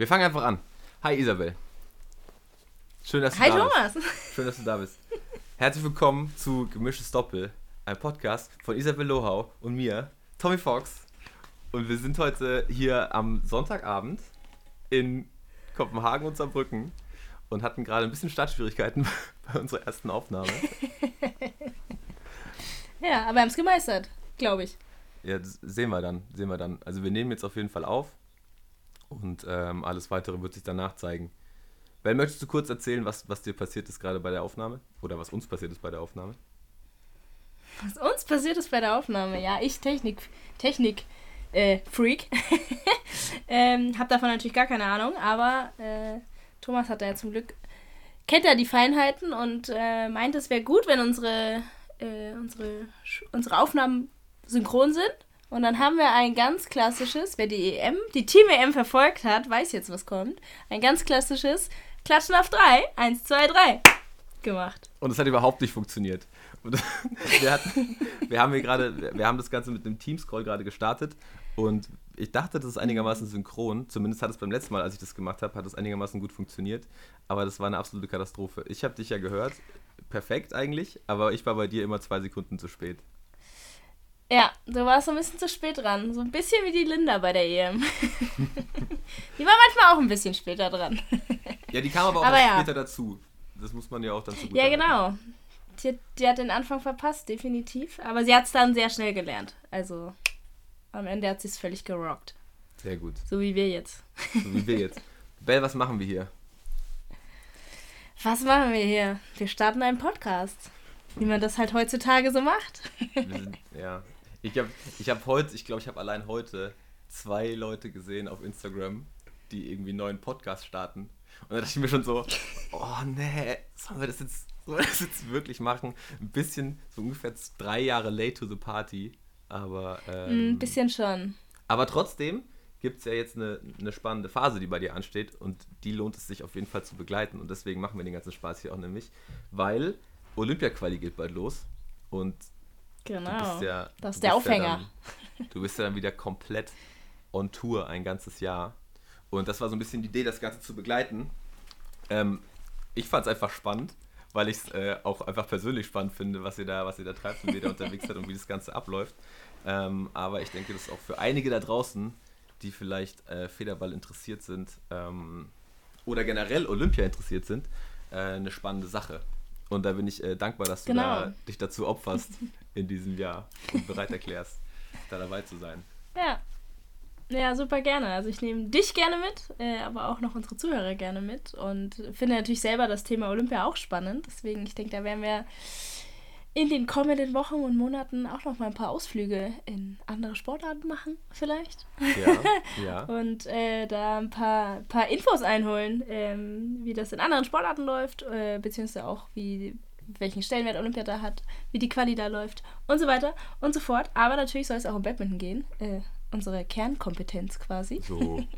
Wir fangen einfach an. Hi Isabel. Schön, dass du Hi da Thomas. bist. Schön, dass du da bist. Herzlich willkommen zu Gemischtes Doppel, ein Podcast von Isabel Lohau und mir, Tommy Fox. Und wir sind heute hier am Sonntagabend in Kopenhagen und Saarbrücken und hatten gerade ein bisschen Startschwierigkeiten bei unserer ersten Aufnahme. Ja, aber wir haben es gemeistert, glaube ich. Ja, das sehen wir dann, sehen wir dann. Also wir nehmen jetzt auf jeden Fall auf und ähm, alles weitere wird sich danach zeigen. Ben, möchtest du kurz erzählen, was, was dir passiert ist gerade bei der Aufnahme? Oder was uns passiert ist bei der Aufnahme? Was uns passiert ist bei der Aufnahme, ja, ich Technik, Technik, äh, Freak, ähm, hab davon natürlich gar keine Ahnung, aber äh, Thomas hat da ja zum Glück, kennt er die Feinheiten und äh, meint, es wäre gut, wenn unsere, äh, unsere, unsere Aufnahmen synchron sind. Und dann haben wir ein ganz klassisches, wer die EM, die Team-EM verfolgt hat, weiß jetzt, was kommt. Ein ganz klassisches Klatschen auf drei, eins, zwei, drei gemacht. Und es hat überhaupt nicht funktioniert. Wir, hatten, wir haben hier gerade, wir haben das Ganze mit einem Teamscroll gerade gestartet und ich dachte, das ist einigermaßen synchron. Zumindest hat es beim letzten Mal, als ich das gemacht habe, hat es einigermaßen gut funktioniert. Aber das war eine absolute Katastrophe. Ich habe dich ja gehört, perfekt eigentlich, aber ich war bei dir immer zwei Sekunden zu spät. Ja, du warst so ein bisschen zu spät dran. So ein bisschen wie die Linda bei der EM. die war manchmal auch ein bisschen später dran. Ja, die kam aber auch Aber ja. später dazu. Das muss man ja auch dann zugute Ja, genau. Die, hat- die hat den Anfang verpasst, definitiv. Aber sie hat es dann sehr schnell gelernt. Also am Ende hat sie es völlig gerockt. Sehr gut. So wie wir jetzt. So wie wir jetzt. Bell, was machen wir hier? Was machen wir hier? Wir starten einen Podcast. Wie man das halt heutzutage so macht. Wir sind, ja. Ich habe ich hab heute, ich glaube, ich habe allein heute zwei Leute gesehen auf Instagram, die irgendwie einen neuen Podcast starten. Und da dachte ich mir schon so, oh nee, sollen wir das jetzt, sollen wir das jetzt wirklich machen? Ein bisschen, so ungefähr drei Jahre late to the party. Aber, ähm, Ein bisschen schon. aber trotzdem gibt es ja jetzt eine, eine spannende Phase, die bei dir ansteht und die lohnt es sich auf jeden Fall zu begleiten und deswegen machen wir den ganzen Spaß hier auch nämlich, weil Olympia-Quali geht bald los und Genau. bist ja, das ist der bist ja Aufhänger. dann, du bist ja dann wieder komplett on Tour ein ganzes Jahr und das war so ein bisschen die Idee, das Ganze zu begleiten. Ähm, ich fand es einfach spannend, weil ich es äh, auch einfach persönlich spannend finde, was ihr da, was ihr da treibt und wie ihr da unterwegs seid und wie das Ganze abläuft. Ähm, aber ich denke, das ist auch für einige da draußen, die vielleicht äh, Federball interessiert sind ähm, oder generell Olympia interessiert sind, äh, eine spannende Sache. Und da bin ich äh, dankbar, dass du Genau. da, dich dazu opferst in diesem Jahr und bereit erklärst, da dabei zu sein. Ja. Ja, super gerne. Also ich nehme dich gerne mit, äh, aber auch noch unsere Zuhörer gerne mit und finde natürlich selber das Thema Olympia auch spannend. Deswegen, ich denke, da werden wir in den kommenden Wochen und Monaten auch noch mal ein paar Ausflüge in andere Sportarten machen, vielleicht. Ja, ja. Und äh, da ein paar, paar Infos einholen, ähm, wie das in anderen Sportarten läuft, äh, beziehungsweise auch wie welchen Stellenwert Olympia da hat, wie die Quali da läuft und so weiter und so fort. Aber natürlich soll es auch um Badminton gehen, äh, unsere Kernkompetenz quasi. So.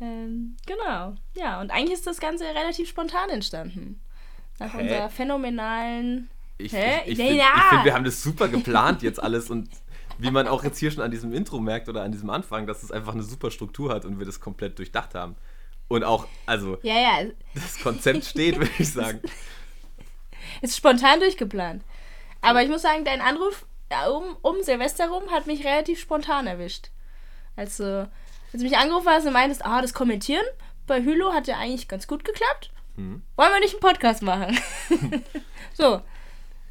Ähm, genau, ja, und eigentlich ist das Ganze relativ spontan entstanden. Nach Hä? unserer phänomenalen Ich, Hä? ich, ich Ja, finde, ja. find, wir haben das super geplant jetzt alles und wie man auch jetzt hier schon an diesem Intro merkt oder an diesem Anfang, dass es einfach eine super Struktur hat und wir das komplett durchdacht haben. Und auch, also, Ja, ja, das Konzept steht, würde ich sagen. ist spontan durchgeplant. Aber ich muss sagen, dein Anruf ja, um, um Silvester rum hat mich relativ spontan erwischt. Also, als du mich angerufen hast und meintest, ah, das Kommentieren bei Hülo hat ja eigentlich ganz gut geklappt. Mhm. Wollen wir nicht einen Podcast machen? so,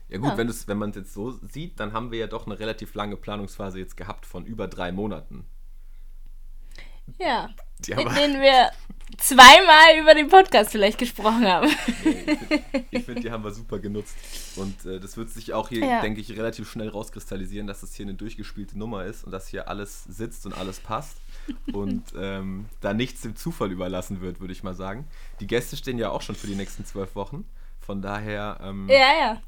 Ja gut, Ja. wenn, wenn man es jetzt so sieht, dann haben wir ja doch eine relativ lange Planungsphase jetzt gehabt von über drei Monaten. Ja. Die In denen wir zweimal über den Podcast vielleicht gesprochen haben. ich finde, die haben wir super genutzt. Und äh, das wird sich auch hier, Ja. denke ich, relativ schnell rauskristallisieren, dass das hier eine durchgespielte Nummer ist und dass hier alles sitzt und alles passt. Und ähm, da nichts dem Zufall überlassen wird, würde ich mal sagen. Die Gäste stehen ja auch schon für die nächsten zwölf Wochen. Von daher, ähm, Ja, ja.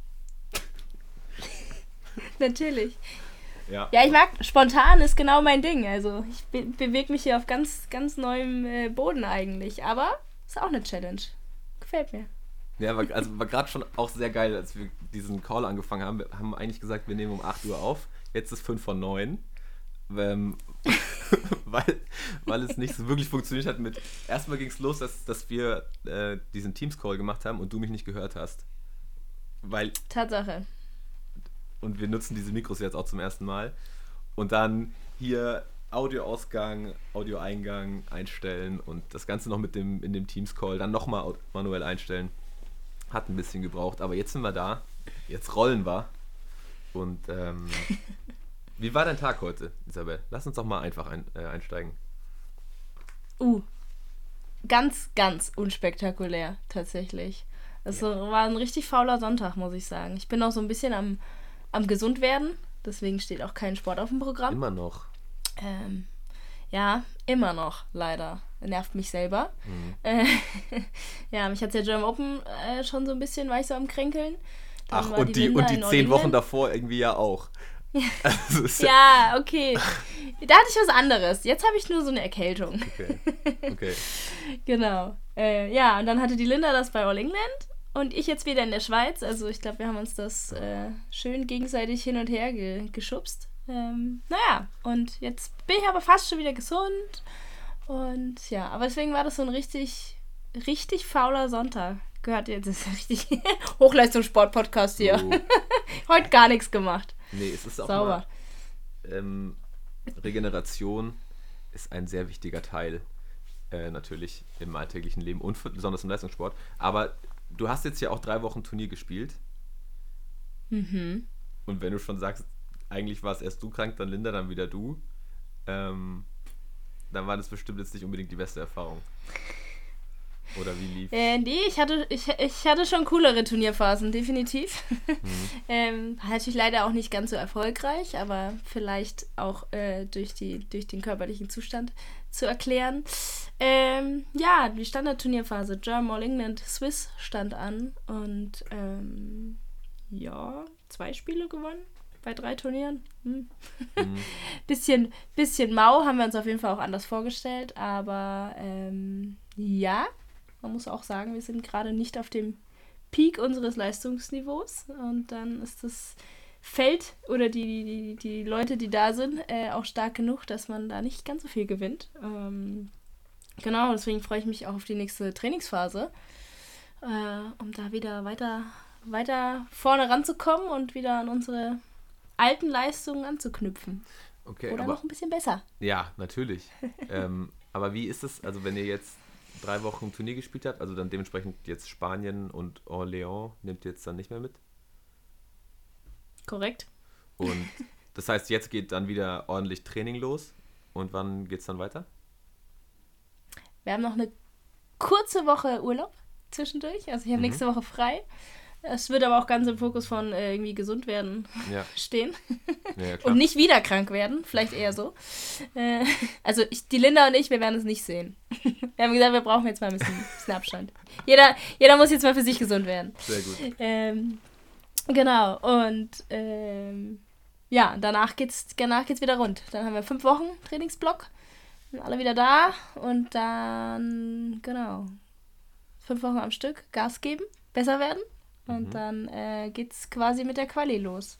Natürlich. Ja. Ja, ich mag, spontan ist genau mein Ding. Also ich be bewege mich hier auf ganz, ganz neuem äh, Boden eigentlich. Aber ist auch eine Challenge. Gefällt mir. Ja, war, also war gerade schon auch sehr geil, als wir diesen Call angefangen haben. Wir haben eigentlich gesagt, wir nehmen um 8 Uhr auf. Jetzt ist 5 vor 9. Ähm, weil, weil es nicht so wirklich funktioniert hat mit. Erstmal ging es los, dass, dass wir äh, diesen Teams-Call gemacht haben und du mich nicht gehört hast. Weil. Tatsache. Und wir nutzen diese Mikros jetzt auch zum ersten Mal. Und dann hier Audioausgang, Audioeingang einstellen und das Ganze noch mit dem in dem Teams-Call dann nochmal manuell einstellen. Hat ein bisschen gebraucht, aber jetzt sind wir da. Jetzt rollen wir. Und ähm, wie war dein Tag heute, Isabel? Lass uns doch mal einfach ein, äh, einsteigen. Uh, ganz, ganz unspektakulär, tatsächlich. Es ja. war ein richtig fauler Sonntag, muss ich sagen. Ich bin auch so ein bisschen am, am gesund werden, deswegen steht auch kein Sport auf dem Programm. Immer noch. Ähm, ja, immer noch, leider. Nervt mich selber. Mhm. Äh, ja, mich hat der German Open äh, schon so ein bisschen, war ich so am Kränkeln. Dann Ach, und die, und die zehn Wochen davor irgendwie ja auch. Ja, okay. Da hatte ich was anderes. Jetzt habe ich nur so eine Erkältung. Okay. okay. genau. Äh, ja, und dann hatte die Linda das bei All England und ich jetzt wieder in der Schweiz. Also ich glaube, wir haben uns das äh, schön gegenseitig hin und her ge geschubst. Ähm, naja, und jetzt bin ich aber fast schon wieder gesund. Und ja, aber deswegen war das so ein richtig, richtig fauler Sonntag. Gehört jetzt, das ist richtig Hochleistungssport-Podcast hier. Oh. Heute gar nichts gemacht. Nee, es ist auch Sauber. Mal, ähm, Regeneration ist ein sehr wichtiger Teil äh, natürlich im alltäglichen Leben und besonders im Leistungssport. Aber du hast jetzt ja auch drei Wochen Turnier gespielt. Mhm. Und wenn du schon sagst, eigentlich war es erst du krank, dann Linda, dann wieder du, ähm, dann war das bestimmt jetzt nicht unbedingt die beste Erfahrung. Oder wie lief? Äh, nee, ich hatte, ich, ich hatte schon coolere Turnierphasen, definitiv. Mhm. ähm, natürlich leider auch nicht ganz so erfolgreich, aber vielleicht auch äh, durch, die, durch den körperlichen Zustand zu erklären. Ähm, ja, die Standard-Turnierphase German All England Swiss stand an und ähm, ja, zwei Spiele gewonnen bei drei Turnieren. Hm. Mhm. bisschen, bisschen mau haben wir uns auf jeden Fall auch anders vorgestellt, aber ähm, ja, man muss auch sagen, wir sind gerade nicht auf dem Peak unseres Leistungsniveaus und dann ist das Feld oder die, die, die Leute, die da sind, äh, auch stark genug, dass man da nicht ganz so viel gewinnt. Ähm, genau, deswegen freue ich mich auch auf die nächste Trainingsphase, äh, um da wieder weiter, weiter vorne ranzukommen und wieder an unsere alten Leistungen anzuknüpfen. Okay, Oder aber, noch ein bisschen besser. Ja, natürlich. ähm, aber wie ist es, also wenn ihr jetzt drei Wochen Turnier gespielt habt, also dann dementsprechend jetzt Spanien und Orléans nimmt ihr jetzt dann nicht mehr mit? Korrekt. Und das heißt, jetzt geht dann wieder ordentlich Training los. Und wann geht es dann weiter? Wir haben noch eine kurze Woche Urlaub zwischendurch. Also ich habe mhm. nächste Woche frei. Es wird aber auch ganz im Fokus von äh, irgendwie gesund werden ja. stehen. Ja, und nicht wieder krank werden, vielleicht eher so. Äh, also ich, die Linda und ich, wir werden es nicht sehen. wir haben gesagt, wir brauchen jetzt mal ein bisschen, bisschen Abstand. Jeder, jeder muss jetzt mal für sich gesund werden. Sehr gut. Ähm, genau, und ähm, ja, danach geht's, danach geht's wieder rund. Dann haben wir fünf Wochen Trainingsblock, sind alle wieder da und dann, genau, fünf Wochen am Stück Gas geben, besser werden und mhm. dann äh, geht's quasi mit der Quali los.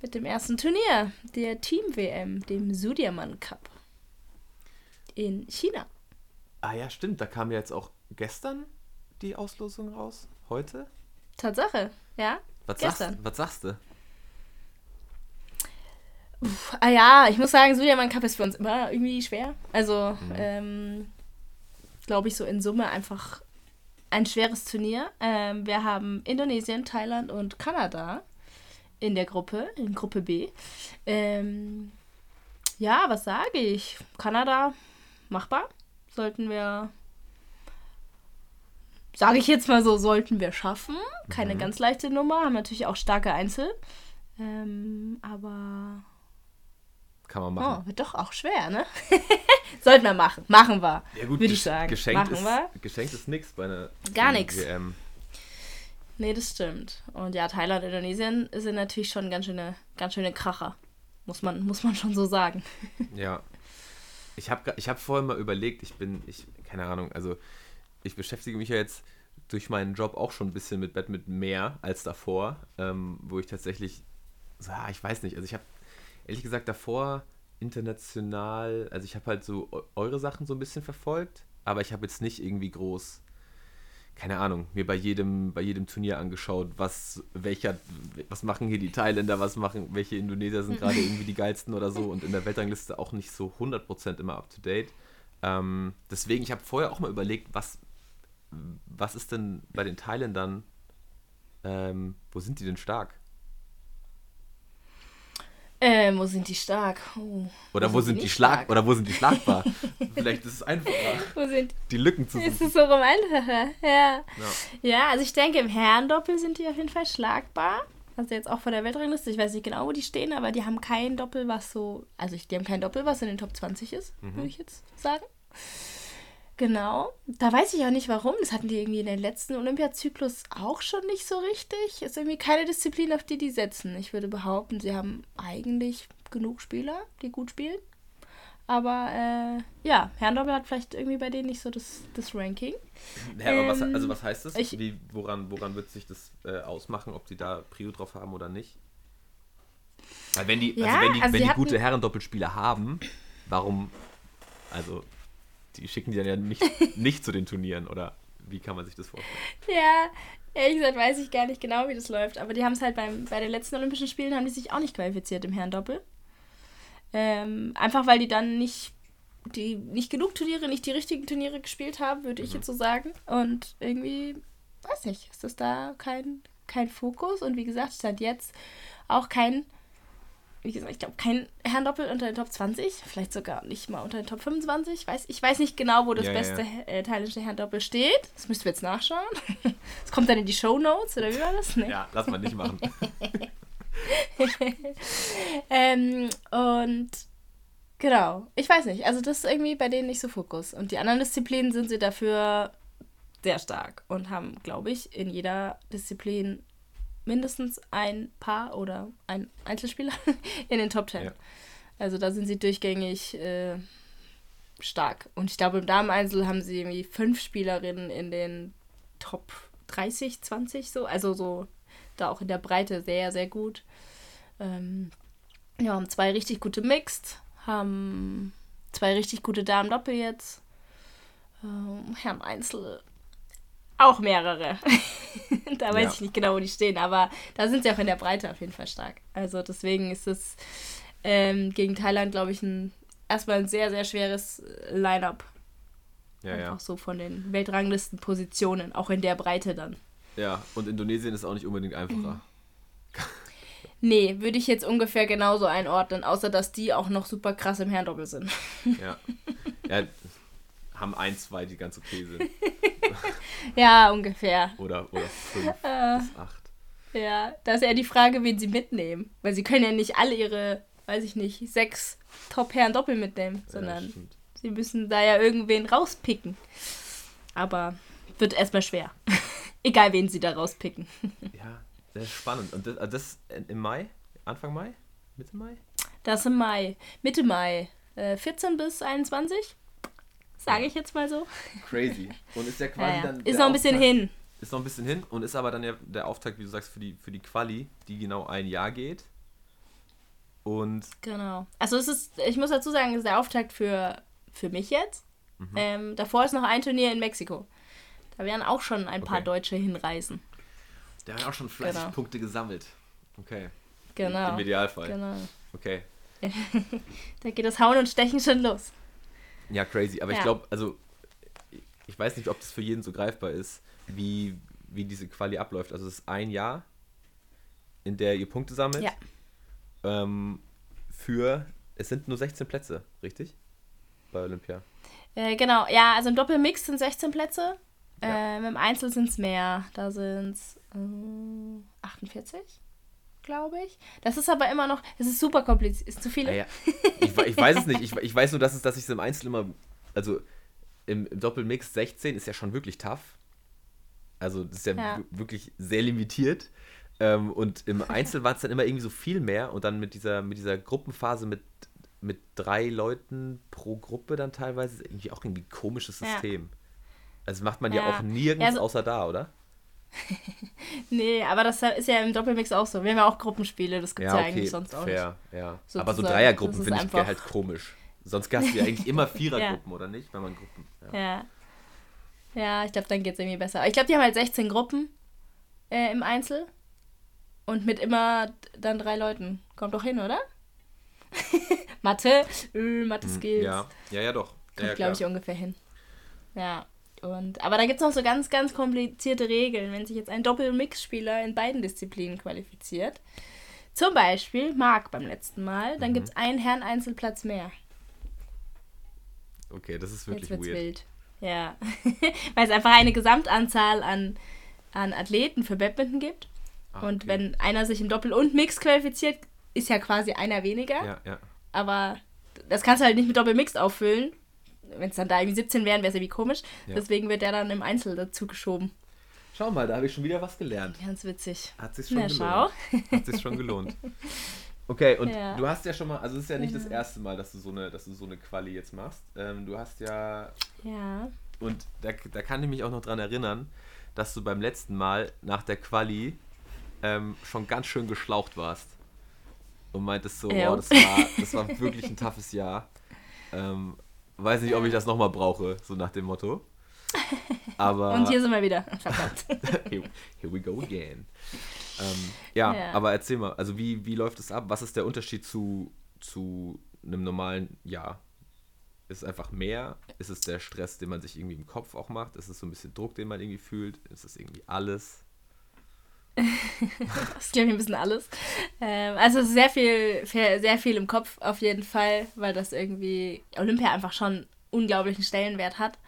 Mit dem ersten Turnier, der Team-WM, dem Sudirman Cup. In China. Ah ja, stimmt. Da kam ja jetzt auch gestern die Auslosung raus. Heute? Tatsache, ja. Was, gestern. Sagst, was sagst du? Uff, ah ja, ich muss sagen, Sudirman Cup ist für uns immer irgendwie schwer. Also, mhm. ähm, glaube ich, so in Summe einfach ein schweres Turnier. Ähm, wir haben Indonesien, Thailand und Kanada in der Gruppe, in Gruppe B. Ähm, ja, was sage ich? Kanada machbar. Sollten wir, sage ich jetzt mal so, sollten wir schaffen. Keine mhm. ganz leichte Nummer, haben natürlich auch starke Einzel. Ähm, aber kann man machen. Oh, wird doch auch schwer, ne? Sollten wir machen. Machen wir. Ja, gut, würde ich sagen. Geschenkt machen ist, wir. Geschenkt ist nichts bei einer Gar nichts. Nee, das stimmt. Und ja, Thailand und Indonesien sind natürlich schon ganz schöne, ganz schöne Kracher. Muss man, muss man schon so sagen. Ja. Ich habe ich hab vorhin mal überlegt, ich bin, ich, keine Ahnung, also ich beschäftige mich ja jetzt durch meinen Job auch schon ein bisschen mit Badminton mehr als davor, ähm, wo ich tatsächlich, ja, ich weiß nicht, also ich habe ehrlich gesagt davor international, also ich habe halt so eure Sachen so ein bisschen verfolgt, aber ich habe jetzt nicht irgendwie groß, keine Ahnung, mir bei jedem, bei jedem Turnier angeschaut, was, welcher, was machen hier die Thailänder, was machen, welche Indonesier sind gerade irgendwie die geilsten oder so und in der Weltrangliste auch nicht so 100% immer up to date. Ähm, deswegen, ich habe vorher auch mal überlegt, was, was ist denn bei den Thailändern, ähm, wo sind die denn stark? Ähm, wo sind die stark? Oh. Oder wo, wo sind, sind die schlag stark? oder wo sind die schlagbar? Vielleicht ist es einfacher. wo sind die Lücken zu suchen. Ist es so rum einfacher? Ja. ja. Ja, also ich denke im Herrendoppel sind die auf jeden Fall schlagbar. Also jetzt auch von der Weltrangliste. Ich weiß nicht genau, wo die stehen, aber die haben kein Doppel, was so, also die haben kein Doppel, was in den Top 20 ist, mhm. würde ich jetzt sagen. Genau. Da weiß ich auch nicht warum. Das hatten die irgendwie in den letzten Olympiazyklus auch schon nicht so richtig. Ist irgendwie keine Disziplin, auf die die setzen. Ich würde behaupten, sie haben eigentlich genug Spieler, die gut spielen. Aber äh, ja, Herrendoppel hat vielleicht irgendwie bei denen nicht so das, das Ranking. Ja, aber ähm, was, also was heißt das? Ich, Wie, woran, woran wird sich das äh, ausmachen, ob sie da Prio drauf haben oder nicht? Weil wenn die, also ja, also wenn die, also wenn die gute Herrendoppelspieler haben, warum, also die schicken die dann ja nicht, nicht zu den Turnieren, oder wie kann man sich das vorstellen? Ja, ehrlich gesagt weiß ich gar nicht genau, wie das läuft. Aber die haben es halt beim, bei den letzten Olympischen Spielen haben die sich auch nicht qualifiziert im Herrendoppel. Ähm, einfach weil die dann nicht, die, nicht genug Turniere, nicht die richtigen Turniere gespielt haben, würde mhm. ich jetzt so sagen. Und irgendwie, weiß nicht, ist das da kein, kein Fokus. Und wie gesagt, stand jetzt auch kein wie gesagt, ich glaube, kein Herrendoppel unter den Top 20, vielleicht sogar nicht mal unter den Top 25. Ich weiß, ich weiß nicht genau, wo das ja, beste ja. Äh, thailändische Herrendoppel steht. Das müssen wir jetzt nachschauen. Das kommt dann in die Show Notes, oder wie war das? Nee. Ja, lass mal nicht machen. ähm, und genau, ich weiß nicht. Also, das ist irgendwie bei denen nicht so Fokus. Und die anderen Disziplinen sind sie dafür sehr stark und haben, glaube ich, in jeder Disziplin mindestens ein Paar oder ein Einzelspieler in den Top Ten. Ja. Also da sind sie durchgängig äh, stark. Und ich glaube, im Damen-Einzel haben sie irgendwie fünf Spielerinnen in den Top 30, 20 so. Also so da auch in der Breite sehr, sehr gut. Ähm, ja, haben zwei richtig gute Mixed, haben zwei richtig gute Damen-Doppel jetzt. Ähm, Herren Einzel auch mehrere. da weiß ja. ich nicht genau, wo die stehen, aber da sind sie auch in der Breite auf jeden Fall stark. Also deswegen ist es ähm, gegen Thailand, glaube ich, ein, erstmal ein sehr, sehr schweres Line-up. Ja, Einfach ja. so von den Weltranglistenpositionen, auch in der Breite dann. Ja, und Indonesien ist auch nicht unbedingt einfacher. Mhm. nee, würde ich jetzt ungefähr genauso einordnen, außer dass die auch noch super krass im Herrendoppel sind. ja. ja haben ein, zwei, die ganz okay sind. ja, ungefähr. Oder, oder fünf äh, bis acht. Ja, da ist ja die Frage, wen sie mitnehmen. Weil sie können ja nicht alle ihre, weiß ich nicht, sechs Top-Herren doppel mitnehmen, sondern ja, sie müssen da ja irgendwen rauspicken. Aber wird erstmal schwer. Egal, wen sie da rauspicken. ja, sehr spannend. Und das, das im Mai? Anfang Mai? Mitte Mai? Das im Mai. Mitte Mai. Äh, 14 bis 21? Sage ich jetzt mal so. Crazy. Und ist ja quasi ja, ja. dann. Ist noch ein bisschen Auftakt, hin. Ist noch ein bisschen hin und ist aber dann ja der Auftakt, wie du sagst, für die, für die Quali, die genau ein Jahr geht. Und. Genau. Also es ist, ich muss dazu sagen, es ist der Auftakt für, für mich jetzt. Mhm. Ähm, davor ist noch ein Turnier in Mexiko. Da werden auch schon ein okay. paar Deutsche hinreisen. Der hat auch schon fleißig genau. Punkte gesammelt. Okay. Genau. Im Idealfall. Genau. Okay. da geht das Hauen und Stechen schon los. Ja, crazy. Aber ja. ich glaube, also ich weiß nicht, ob das für jeden so greifbar ist, wie, wie diese Quali abläuft. Also es ist ein Jahr, in der ihr Punkte sammelt. Ja. Ähm, für, es sind nur 16 Plätze, richtig? Bei Olympia. Äh, genau, ja, also im Doppelmix sind 16 Plätze. Ja. Ähm, Im Einzel sind es mehr. Da sind es äh, 48 glaube ich. Das ist aber immer noch, es ist super kompliziert. Ist zu viele. Ja, ja. Ich, ich, weiß es nicht. Ich, ich weiß nur, dass, es, dass ich es im Einzel immer, also im, im Doppelmix 16 ist ja schon wirklich tough. Also das ist ja, ja. wirklich sehr limitiert. Ähm, und im Einzel war es dann immer irgendwie so viel mehr und dann mit dieser, mit dieser Gruppenphase mit, mit drei Leuten pro Gruppe dann teilweise ist irgendwie auch irgendwie ein komisches System. Ja. Also macht man ja, ja auch nirgends also, außer da, oder? nee, aber das ist ja im Doppelmix auch so. Wir haben ja auch Gruppenspiele, das gibt es ja, ja, eigentlich sonst auch fair, nicht. Ja. Aber so Dreiergruppen finde ich halt komisch. Sonst hast du ja eigentlich immer Vierergruppen, ja. oder nicht? Wenn man Gruppen. Ja. Ja, ja ich glaube, dann geht es irgendwie besser. Aber ich glaube, die haben halt 16 Gruppen äh, im Einzel. Und mit immer dann drei Leuten. Kommt doch hin, oder? Mathe, äh, Mathe-Skills. Ja, ja, ja, doch. Kommt, glaube ich, ungefähr hin. Ja. Und, aber da gibt es noch so ganz, ganz komplizierte Regeln, wenn sich jetzt ein Doppelmix-Spieler in beiden Disziplinen qualifiziert. Zum Beispiel Marc beim letzten Mal, dann mhm. gibt es einen Herren-Einzelplatz mehr. Okay, das ist wirklich jetzt wird's weird. wild. Ja. Weil es einfach eine Gesamtanzahl an, an Athleten für Badminton gibt. Ah, und wenn einer sich im Doppel und Mix qualifiziert, ist ja quasi einer weniger. Ja, ja. Aber das kannst du halt nicht mit Doppelmix auffüllen. Wenn es dann da irgendwie 17 wären, wäre es irgendwie komisch. Ja. Deswegen wird der dann im Einzel dazu geschoben. Schau mal, da habe ich schon wieder was gelernt. Ganz witzig. Hat sich schon Na, gelohnt. Schau. Hat sich schon gelohnt. Okay, und ja. du hast ja schon mal, also es ist ja nicht ja. das erste Mal, dass du so eine, dass du so eine Quali jetzt machst. Ähm, du hast ja. Ja. Und da, da kann ich mich auch noch dran erinnern, dass du beim letzten Mal nach der Quali ähm, schon ganz schön geschlaucht warst. Und meintest so, wow, das war, das war wirklich ein toughes Jahr. Ähm, weiß nicht, ob ich das nochmal brauche, so nach dem Motto. Aber, Und hier sind wir wieder. here, here we go again. Ähm, ja, ja, aber erzähl mal, also wie, wie läuft es ab? Was ist der Unterschied zu, zu einem normalen Jahr? Ist es einfach mehr? Ist es der Stress, den man sich irgendwie im Kopf auch macht? Ist es so ein bisschen Druck, den man irgendwie fühlt? Ist es irgendwie alles? das ist, glaube ich, ein bisschen alles. Ähm, also sehr viel, sehr viel im Kopf auf jeden Fall, weil das irgendwie Olympia einfach schon unglaublichen Stellenwert hat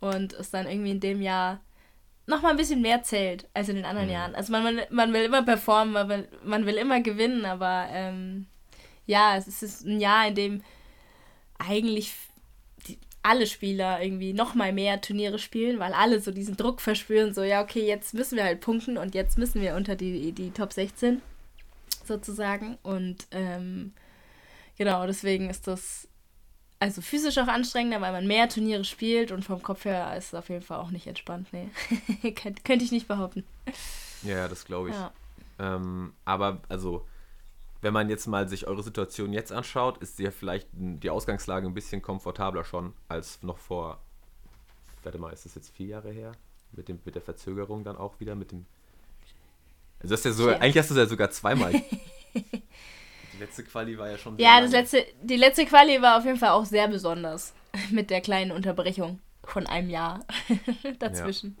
und es dann irgendwie in dem Jahr noch mal ein bisschen mehr zählt als in den anderen mhm. Jahren. Also man, man, man will immer performen, man will, man will immer gewinnen, aber ähm, ja, es ist ein Jahr, in dem eigentlich alle Spieler irgendwie noch mal mehr Turniere spielen, weil alle so diesen Druck verspüren, so ja, okay, jetzt müssen wir halt punkten und jetzt müssen wir unter die, die Top 16 sozusagen und ähm, genau, deswegen ist das also physisch auch anstrengender, weil man mehr Turniere spielt und vom Kopf her ist es auf jeden Fall auch nicht entspannt. Nee, Könnt, könnte ich nicht behaupten. Ja, das glaube ich. Ja. Ähm, aber also, wenn man jetzt mal sich eure Situation jetzt anschaut, ist ja vielleicht die Ausgangslage ein bisschen komfortabler schon als noch vor, warte mal, ist das jetzt vier Jahre her? Mit, dem, mit der Verzögerung dann auch wieder, mit dem. Also das ist ja so, ja. eigentlich hast du es ja sogar zweimal. letzte Quali war ja schon. Ja, das letzte, die letzte Quali war auf jeden Fall auch sehr besonders. Mit der kleinen Unterbrechung von einem Jahr dazwischen.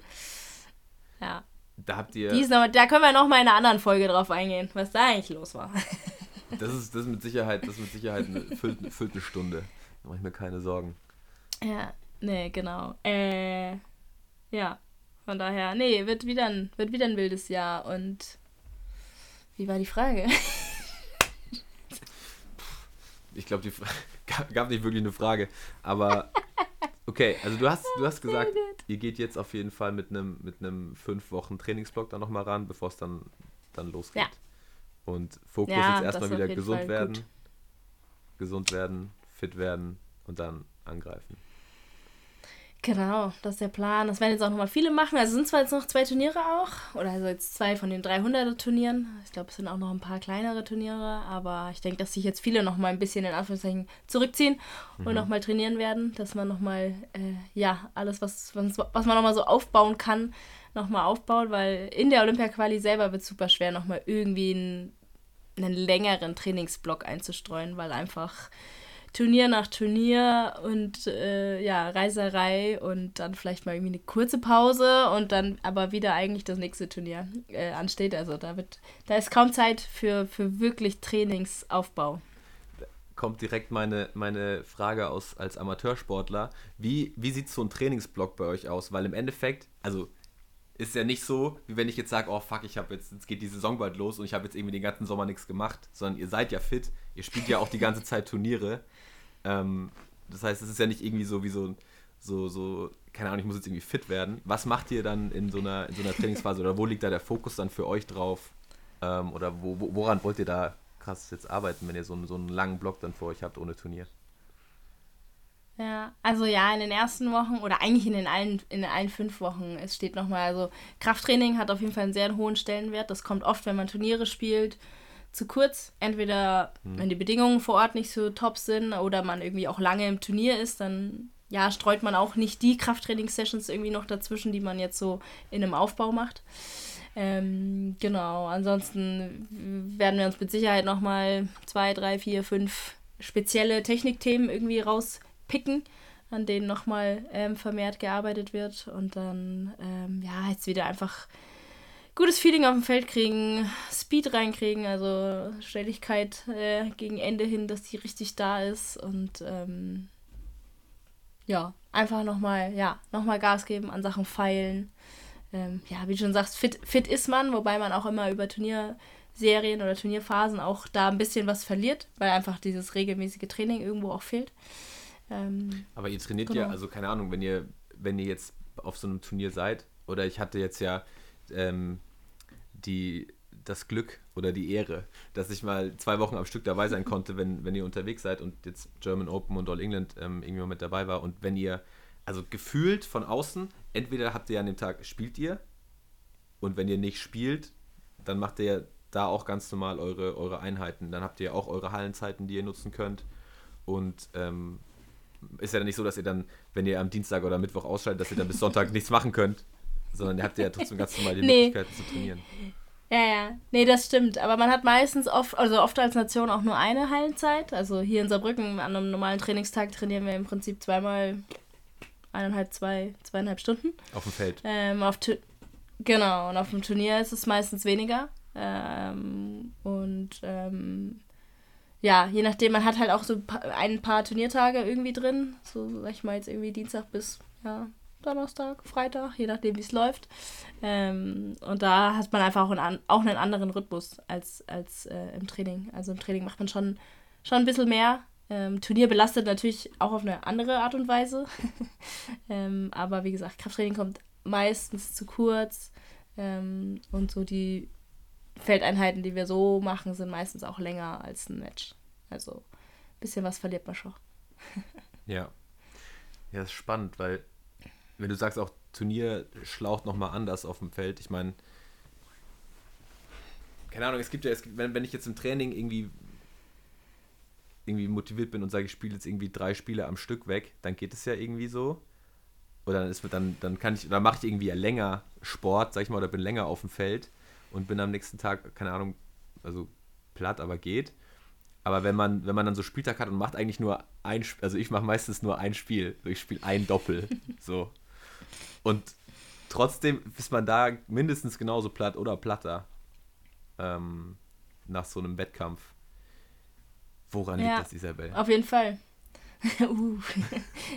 Ja. ja. Da habt ihr. Noch, da können wir noch mal in einer anderen Folge drauf eingehen, was da eigentlich los war. das, ist, das ist mit Sicherheit, das ist mit Sicherheit eine füllte, füllte Stunde. Da mache ich mir keine Sorgen. Ja, nee, genau. Äh, ja, von daher, nee, wird wieder ein, wird wieder ein wildes Jahr und wie war die Frage? ich glaube, die gab nicht wirklich eine Frage. Aber okay, also du hast, du hast gesagt, ihr geht jetzt auf jeden Fall mit einem mit fünf Wochen Trainingsblock da nochmal ran, bevor es dann, dann losgeht. Ja. Und Fokus ja, jetzt erstmal wieder gesund werden. Gut. Gesund werden, fit werden und dann angreifen. Genau, das ist der Plan. Das werden jetzt auch nochmal viele machen. Also sind zwar jetzt noch zwei Turniere auch, oder also jetzt zwei von den 300er Turnieren. Ich glaube, es sind auch noch ein paar kleinere Turniere, aber ich denke, dass sich jetzt viele nochmal ein bisschen in Anführungszeichen zurückziehen mhm. und nochmal trainieren werden, dass man nochmal, äh, ja, alles, was, was, was man nochmal so aufbauen kann, nochmal aufbaut, weil in der Olympia-Quali selber wird es super schwer, nochmal irgendwie einen, einen längeren Trainingsblock einzustreuen, weil einfach Turnier nach Turnier und äh, ja, Reiserei und dann vielleicht mal irgendwie eine kurze Pause und dann aber wieder eigentlich das nächste Turnier äh, ansteht. Also da wird, da ist kaum Zeit für, für wirklich Trainingsaufbau. Kommt direkt meine, meine Frage aus als Amateursportler. Wie, wie sieht so ein Trainingsblock bei euch aus? Weil im Endeffekt, also ist ja nicht so, wie wenn ich jetzt sage, oh fuck, ich habe jetzt, jetzt geht die Saison bald los und ich habe jetzt irgendwie den ganzen Sommer nichts gemacht, sondern ihr seid ja fit, ihr spielt ja auch die ganze Zeit Turniere. Ähm, das heißt, es ist ja nicht irgendwie so wie so, so, so, keine Ahnung, ich muss jetzt irgendwie fit werden. Was macht ihr dann in so einer, in so einer Trainingsphase oder wo liegt da der Fokus dann für euch drauf? Ähm, oder wo, wo, woran wollt ihr da krass jetzt arbeiten, wenn ihr so einen, so einen langen Block dann vor euch habt ohne Turnier? Ja, also ja, in den ersten Wochen oder eigentlich in den allen, in allen fünf Wochen, es steht nochmal, also Krafttraining hat auf jeden Fall einen sehr hohen Stellenwert. Das kommt oft, wenn man Turniere spielt, zu kurz. Entweder, hm. wenn die Bedingungen vor Ort nicht so top sind oder man irgendwie auch lange im Turnier ist, dann ja, streut man auch nicht die Krafttrainingssessions irgendwie noch dazwischen, die man jetzt so in einem Aufbau macht. Ähm, genau, ansonsten werden wir uns mit Sicherheit nochmal zwei, drei, vier, fünf spezielle Technikthemen irgendwie rauspicken, an denen nochmal ähm, vermehrt gearbeitet wird und dann, ähm, ja, jetzt wieder einfach gutes Feeling auf dem Feld kriegen, Speed reinkriegen, also Schnelligkeit äh, gegen Ende hin, dass die richtig da ist und ähm, ja, einfach nochmal, ja, nochmal Gas geben, an Sachen feilen ähm, ja, wie du schon sagst, fit, fit ist man, wobei man auch immer über Turnierserien oder Turnierphasen auch da ein bisschen was verliert, weil einfach dieses regelmäßige Training irgendwo auch fehlt. Ähm, Aber ihr trainiert genau. ja, also keine Ahnung, wenn ihr, wenn ihr jetzt auf so einem Turnier seid, oder ich hatte jetzt ja ähm, die, das Glück oder die Ehre, dass ich mal zwei Wochen am Stück dabei sein konnte, wenn, wenn ihr unterwegs seid und jetzt German Open und All England ähm, irgendwie mit dabei war und wenn ihr also gefühlt von außen, entweder habt ihr an dem Tag, spielt ihr und wenn ihr nicht spielt, dann macht ihr da auch ganz normal eure, eure Einheiten. Dann habt ihr auch eure Hallenzeiten, die ihr nutzen könnt. Und ähm, ist ja dann nicht so, dass ihr dann, wenn ihr am Dienstag oder Mittwoch ausschaltet, dass ihr dann bis Sonntag nichts machen könnt, sondern ihr habt ja trotzdem ganz normal die nee. Möglichkeit zu trainieren. Ja, ja. Nee, das stimmt. Aber man hat meistens oft, also oft als Nation auch nur eine Hallenzeit. Also hier in Saarbrücken an einem normalen Trainingstag trainieren wir im Prinzip zweimal eineinhalb, zwei, zweieinhalb Stunden. Auf dem Feld. Ähm, auf genau, und auf dem Turnier ist es meistens weniger. Ähm, und ähm, ja, je nachdem, man hat halt auch so ein paar Turniertage irgendwie drin. So, sag ich mal, jetzt irgendwie Dienstag bis ja, Donnerstag, Freitag, je nachdem, wie es läuft. Ähm, und da hat man einfach auch einen, auch einen anderen Rhythmus als, als äh, im Training. Also im Training macht man schon, schon ein bisschen mehr. Ähm, Turnier belastet natürlich auch auf eine andere Art und Weise. ähm, aber wie gesagt, Krafttraining kommt meistens zu kurz. Ähm, und so die Feldeinheiten, die wir so machen, sind meistens auch länger als ein Match. Also ein bisschen was verliert man schon. ja. Ja, ist spannend, weil wenn du sagst, auch Turnier schlaucht nochmal anders auf dem Feld. Ich meine, keine Ahnung, es gibt ja, es gibt, wenn, wenn ich jetzt im Training irgendwie irgendwie motiviert bin und sage, ich spiele jetzt irgendwie drei Spiele am Stück weg, dann geht es ja irgendwie so. Oder dann, ist, dann, dann kann ich, dann mache ich irgendwie länger Sport, sag ich mal, oder bin länger auf dem Feld und bin am nächsten Tag, keine Ahnung, also platt, aber geht. Aber wenn man, wenn man dann so Spieltag hat und macht eigentlich nur ein Spiel, also ich mache meistens nur ein Spiel, ich spiele ein Doppel, so. Und trotzdem ist man da mindestens genauso platt oder platter ähm, nach so einem Wettkampf. Woran ja, liegt das, Isabel? Auf jeden Fall. uh.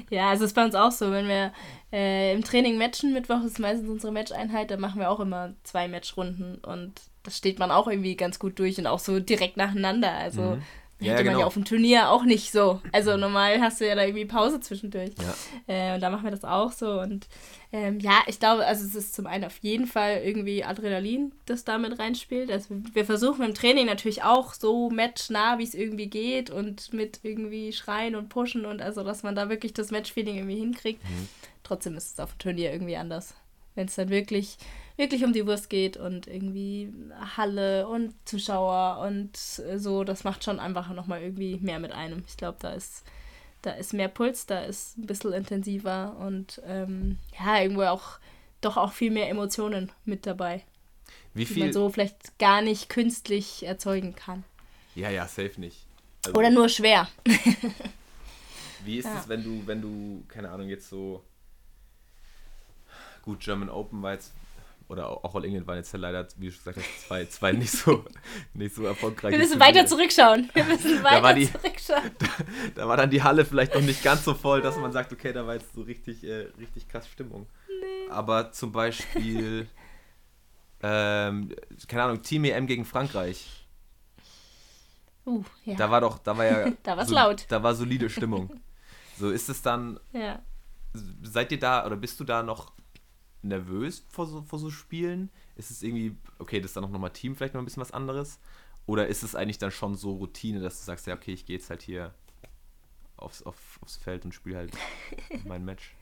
ja, also es ist bei uns auch so, wenn wir äh, im Training matchen, Mittwoch ist meistens unsere Matcheinheit, dann machen wir auch immer zwei Matchrunden und das steht man auch irgendwie ganz gut durch und auch so direkt nacheinander. Also mhm. Ja, hätte man genau. ja auf dem Turnier auch nicht so. Also normal hast du ja da irgendwie Pause zwischendurch. Ja. Äh, und da machen wir das auch so. Und ähm, ja, ich glaube, also es ist zum einen auf jeden Fall irgendwie Adrenalin, das damit reinspielt. Also wir versuchen im Training natürlich auch so matchnah, wie es irgendwie geht und mit irgendwie Schreien und Pushen und also, dass man da wirklich das Matchfeeling irgendwie hinkriegt. Mhm. Trotzdem ist es auf dem Turnier irgendwie anders. Wenn es dann wirklich wirklich um die Wurst geht und irgendwie Halle und Zuschauer und so, das macht schon einfach nochmal irgendwie mehr mit einem. Ich glaube, da ist, da ist mehr Puls, da ist ein bisschen intensiver und ähm, ja, irgendwo auch doch auch viel mehr Emotionen mit dabei. Wie viel? Die man so vielleicht gar nicht künstlich erzeugen kann. Ja, ja, safe nicht. Also, Oder nur schwer. wie ist ja. es, wenn du, wenn du, keine Ahnung, jetzt so gut, German Open war jetzt oder auch All England waren jetzt ja leider, wie du gesagt hast, zwei, zwei nicht, so, nicht so erfolgreich. Wir müssen weiter zurückschauen. Wir müssen weiter da die, zurückschauen. Da, da, war dann die Halle vielleicht noch nicht ganz so voll, dass man sagt, okay, da war jetzt so richtig, äh, richtig krass Stimmung. Nee. Aber zum Beispiel, ähm, keine Ahnung, Team EM gegen Frankreich. Uh, ja. Da war doch, da war ja. da war so, laut. Da war solide Stimmung. So ist es dann. Ja. Seid ihr da oder bist du da noch nervös vor so, vor so Spielen? Ist es irgendwie, okay, das ist dann auch nochmal Team, vielleicht noch ein bisschen was anderes? Oder ist es eigentlich dann schon so Routine, dass du sagst, ja, okay, ich gehe jetzt halt hier aufs, auf, aufs Feld und spiele halt mein Match.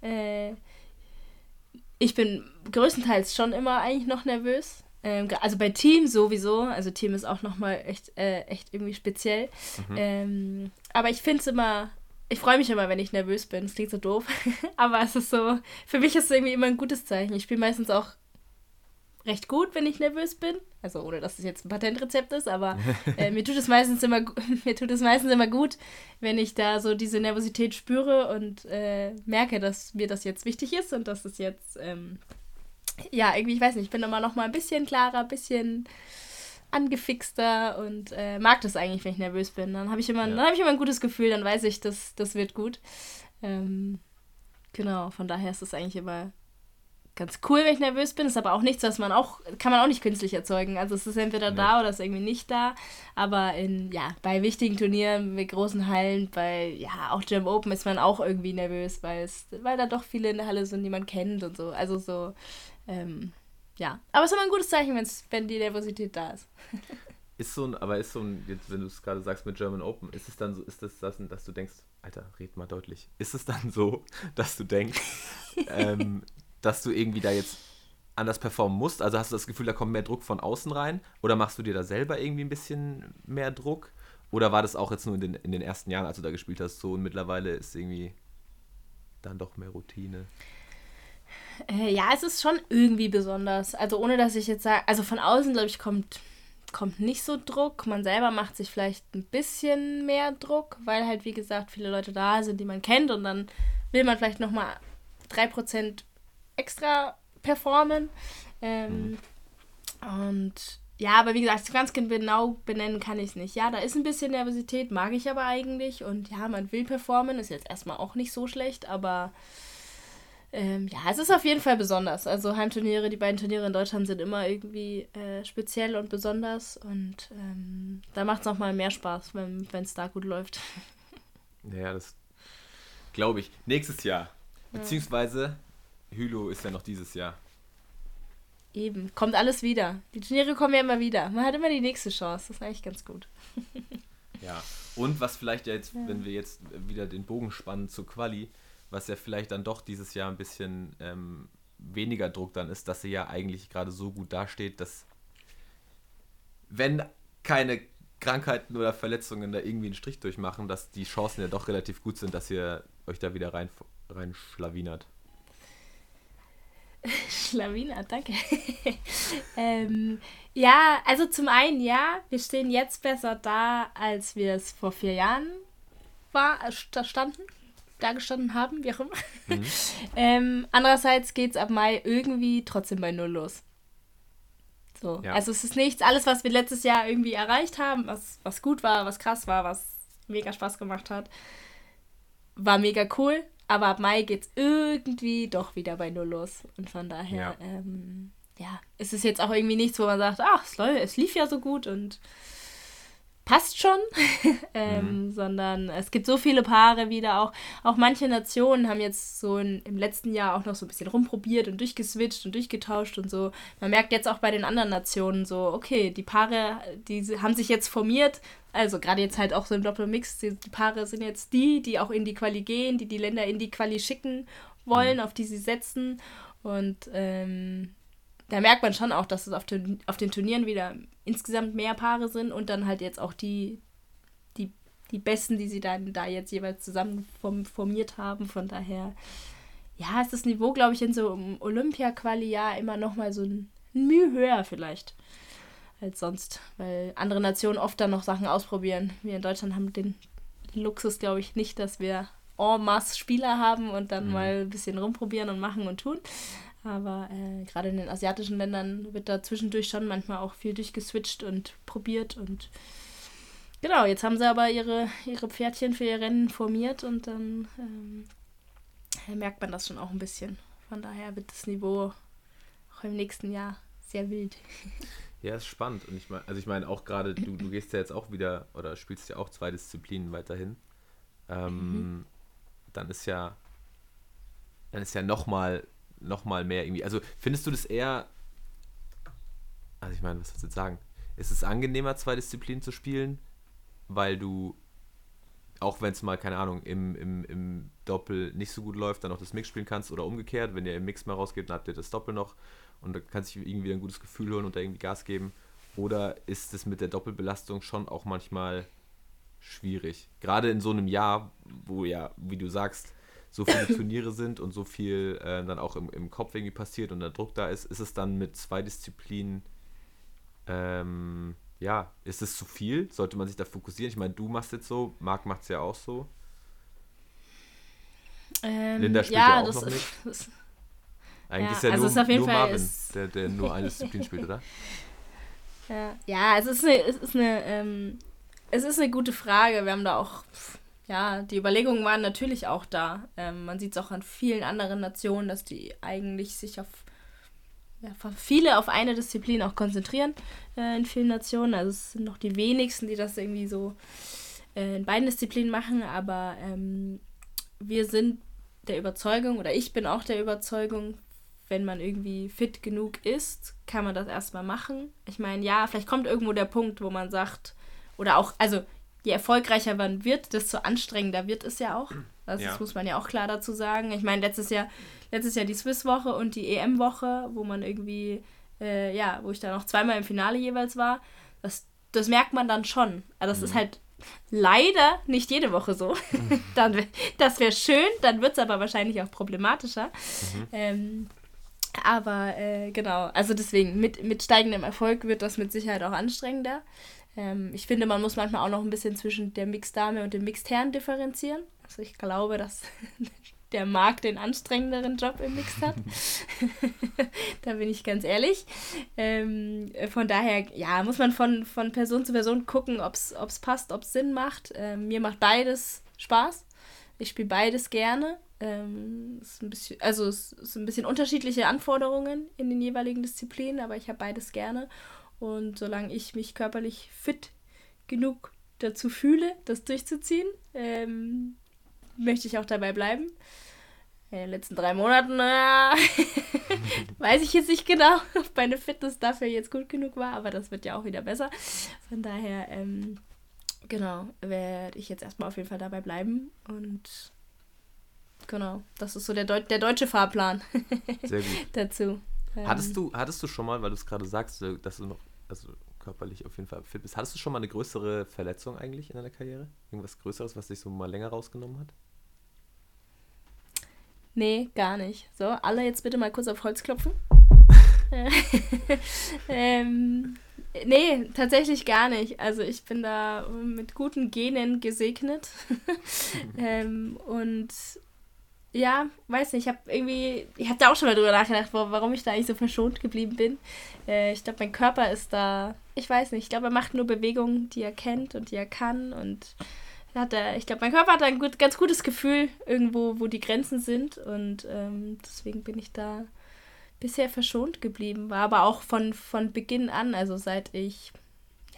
Äh, ich bin größtenteils schon immer eigentlich noch nervös. Ähm, also bei Team sowieso. Also Team ist auch nochmal echt, äh, echt irgendwie speziell. Mhm. Ähm, aber ich finde es immer, ich freue mich immer, wenn ich nervös bin. Es klingt so doof. aber es ist so, für mich ist es irgendwie immer ein gutes Zeichen. Ich spiele meistens auch recht gut, wenn ich nervös bin. Also ohne dass es jetzt ein Patentrezept ist, aber äh, mir tut es meistens immer mir tut es meistens immer gut, wenn ich da so diese Nervosität spüre und äh, merke, dass mir das jetzt wichtig ist und dass es jetzt ähm, ja irgendwie ich weiß nicht, ich bin immer noch mal ein bisschen klarer, ein bisschen angefixter und äh, mag das eigentlich, wenn ich nervös bin. Dann habe ich immer, ja. dann habe ich immer ein gutes Gefühl, dann weiß ich, dass das wird gut. Ähm, genau, von daher ist es eigentlich immer ganz cool, wenn ich nervös bin. Ist aber auch nichts, was man auch, kann man auch nicht künstlich erzeugen. Also es ist entweder nee. da oder es ist irgendwie nicht da. Aber in, ja, bei wichtigen Turnieren, mit großen Hallen, bei, ja, auch Gym Open ist man auch irgendwie nervös, weil es, weil da doch viele in der Halle sind, die man kennt und so. Also so, ähm, ja. Aber es ist immer ein gutes Zeichen, wenn's, wenn die Nervosität da ist. Ist so ein, aber ist so ein, jetzt, wenn du es gerade sagst mit German Open, ist es dann so, ist das, das, dass du denkst, Alter, red mal deutlich. Ist es dann so, dass du denkst, ähm, dass du irgendwie da jetzt anders performen musst? Also hast du das Gefühl, da kommt mehr Druck von außen rein? Oder machst du dir da selber irgendwie ein bisschen mehr Druck? Oder war das auch jetzt nur in den, in den ersten Jahren, als du da gespielt hast, so und mittlerweile ist irgendwie dann doch mehr Routine? Äh, ja, es ist schon irgendwie besonders. Also ohne dass ich jetzt sage, also von außen, glaube ich, kommt, kommt nicht so Druck. Man selber macht sich vielleicht ein bisschen mehr Druck, weil halt, wie gesagt, viele Leute da sind, die man kennt und dann will man vielleicht nochmal 3% extra performen. Ähm, mhm. Und ja, aber wie gesagt, ganz genau benennen kann ich es nicht. Ja, da ist ein bisschen Nervosität, mag ich aber eigentlich. Und ja, man will performen, ist jetzt erstmal auch nicht so schlecht, aber ähm, ja, es ist auf jeden Fall besonders. Also Heimturniere, die beiden Turniere in Deutschland sind immer irgendwie äh, speziell und besonders. Und ähm, da macht es nochmal mehr Spaß, wenn es da gut läuft. Ja, das glaube ich. Nächstes Jahr. Beziehungsweise Hülo ist ja noch dieses Jahr. Eben, kommt alles wieder. Die Turniere kommen ja immer wieder. Man hat immer die nächste Chance. Das ist eigentlich ganz gut. ja, und was vielleicht ja jetzt, ja. wenn wir jetzt wieder den Bogen spannen zur Quali, was ja vielleicht dann doch dieses Jahr ein bisschen ähm, weniger Druck dann ist, dass sie ja eigentlich gerade so gut dasteht, dass wenn keine Krankheiten oder Verletzungen da irgendwie einen Strich durchmachen, dass die Chancen ja doch relativ gut sind, dass ihr euch da wieder rein, rein schlawinert. Schlawiner, danke. ähm, ja, also zum einen ja, wir stehen jetzt besser da, als wir es vor vier Jahren war, äh, standen, da gestanden haben, wie auch immer. Mhm. ähm, andererseits geht es ab Mai irgendwie trotzdem bei Null los. So. Ja. Also es ist nichts, alles, was wir letztes Jahr irgendwie erreicht haben, was, was gut war, was krass war, was mega Spaß gemacht hat, war mega cool. Aber ab Mai geht es irgendwie doch wieder bei Null los. Und von daher, ja. Ähm, ja, ist es jetzt auch irgendwie nichts, wo man sagt, ach, es lief ja so gut und passt schon, ähm, mhm. sondern es gibt so viele Paare wieder auch. Auch manche Nationen haben jetzt so in, im letzten Jahr auch noch so ein bisschen rumprobiert und durchgeswitcht und durchgetauscht und so. Man merkt jetzt auch bei den anderen Nationen so, okay, die Paare, die haben sich jetzt formiert. Also gerade jetzt halt auch so im Doppelmix, die, die Paare sind jetzt die, die auch in die Quali gehen, die die Länder in die Quali schicken wollen, mhm. auf die sie setzen. Und ähm, da merkt man schon auch, dass es auf den, auf den Turnieren wieder insgesamt mehr Paare sind und dann halt jetzt auch die, die, die Besten, die sie dann da jetzt jeweils zusammen formiert haben. Von daher, ja, ist das Niveau, glaube ich, in so einem Olympia-Quali ja immer noch mal so ein, ein Mühe höher vielleicht als sonst, weil andere Nationen oft dann noch Sachen ausprobieren. Wir in Deutschland haben den Luxus, glaube ich, nicht, dass wir en masse Spieler haben und dann mhm. mal ein bisschen rumprobieren und machen und tun. Aber äh, gerade in den asiatischen Ländern wird da zwischendurch schon manchmal auch viel durchgeswitcht und probiert. Und genau, jetzt haben sie aber ihre, ihre Pferdchen für ihr Rennen formiert und dann ähm, merkt man das schon auch ein bisschen. Von daher wird das Niveau auch im nächsten Jahr sehr wild. Ja, ist spannend. Und ich meine, also ich meine auch gerade, du, du gehst ja jetzt auch wieder oder spielst ja auch zwei Disziplinen weiterhin. Ähm, mhm. Dann ist ja, dann ist ja nochmal noch mal mehr irgendwie. Also findest du das eher. Also ich meine, was sollst du jetzt sagen? Ist es angenehmer, zwei Disziplinen zu spielen, weil du auch wenn es mal, keine Ahnung, im, im, im Doppel nicht so gut läuft, dann noch das Mix spielen kannst oder umgekehrt, wenn ihr im Mix mal rausgeht, dann habt ihr das Doppel noch und dann kannst du irgendwie ein gutes Gefühl holen und da irgendwie Gas geben. Oder ist es mit der Doppelbelastung schon auch manchmal schwierig? Gerade in so einem Jahr, wo ja, wie du sagst, so viele Turniere sind und so viel äh, dann auch im, im Kopf irgendwie passiert und der Druck da ist, ist es dann mit zwei Disziplinen, ähm, ja, ist es zu viel? Sollte man sich da fokussieren? Ich meine, du machst jetzt so, Marc macht es ja auch so. Ähm, Linda spielt ja, ja auch noch nicht. Eigentlich ja, ist ja also nur, ist auf jeden nur Fall Marvin, der, der nur eine Disziplin spielt, oder? Ja, ja es ist eine, es ist eine, ähm, es ist eine gute Frage. Wir haben da auch, ja, die Überlegungen waren natürlich auch da. Ähm, man sieht es auch an vielen anderen Nationen, dass die eigentlich sich auf ja, viele auf eine Disziplin auch konzentrieren äh, in vielen Nationen. Also es sind noch die wenigsten, die das irgendwie so äh, in beiden Disziplinen machen, aber ähm, wir sind der Überzeugung, oder ich bin auch der Überzeugung, wenn man irgendwie fit genug ist, kann man das erstmal machen. Ich meine, ja, vielleicht kommt irgendwo der Punkt, wo man sagt, oder auch, also je erfolgreicher man wird, desto anstrengender wird es ja auch. Also ja. Das muss man ja auch klar dazu sagen. Ich meine, letztes Jahr, letztes Jahr die Swiss-Woche und die EM-Woche, wo man irgendwie, äh, ja, wo ich da noch zweimal im Finale jeweils war, das, das merkt man dann schon. Also das mhm. ist halt leider nicht jede Woche so. dann, das wäre schön, dann wird es aber wahrscheinlich auch problematischer. Mhm. Ähm, aber äh, genau, also deswegen, mit, mit steigendem Erfolg wird das mit Sicherheit auch anstrengender. Ähm, ich finde, man muss manchmal auch noch ein bisschen zwischen der Mixed-Dame und dem Mixed-Herren differenzieren. Also ich glaube, dass der Markt den anstrengenderen Job im Mix hat. da bin ich ganz ehrlich. Ähm, von daher, ja, muss man von, von Person zu Person gucken, ob es passt, ob es Sinn macht. Ähm, mir macht beides Spaß. Ich spiele beides gerne. Ähm, ist ein bisschen, also es sind ein bisschen unterschiedliche Anforderungen in den jeweiligen Disziplinen, aber ich habe beides gerne. Und solange ich mich körperlich fit genug dazu fühle, das durchzuziehen, ähm, möchte ich auch dabei bleiben. In den letzten drei Monaten äh, weiß ich jetzt nicht genau, ob meine Fitness dafür jetzt gut genug war, aber das wird ja auch wieder besser. Von daher, ähm, genau, werde ich jetzt erstmal auf jeden Fall dabei bleiben und Genau, das ist so der, Deu der deutsche Fahrplan Sehr gut. dazu. Ähm, hattest, du, hattest du schon mal, weil du es gerade sagst, dass du noch also körperlich auf jeden Fall fit bist, hattest du schon mal eine größere Verletzung eigentlich in deiner Karriere? Irgendwas Größeres, was dich so mal länger rausgenommen hat? Nee, gar nicht. So, alle jetzt bitte mal kurz auf Holz klopfen. ähm, nee, tatsächlich gar nicht. Also ich bin da mit guten Genen gesegnet. ähm, und ja, weiß nicht, ich habe irgendwie, ich habe da auch schon mal drüber nachgedacht, warum ich da eigentlich so verschont geblieben bin. Äh, ich glaube, mein Körper ist da, ich weiß nicht, ich glaube, er macht nur Bewegungen, die er kennt und die er kann und hat er, ich glaube, mein Körper hat ein gut, ganz gutes Gefühl irgendwo, wo die Grenzen sind und ähm, deswegen bin ich da bisher verschont geblieben, war aber auch von, von Beginn an, also seit ich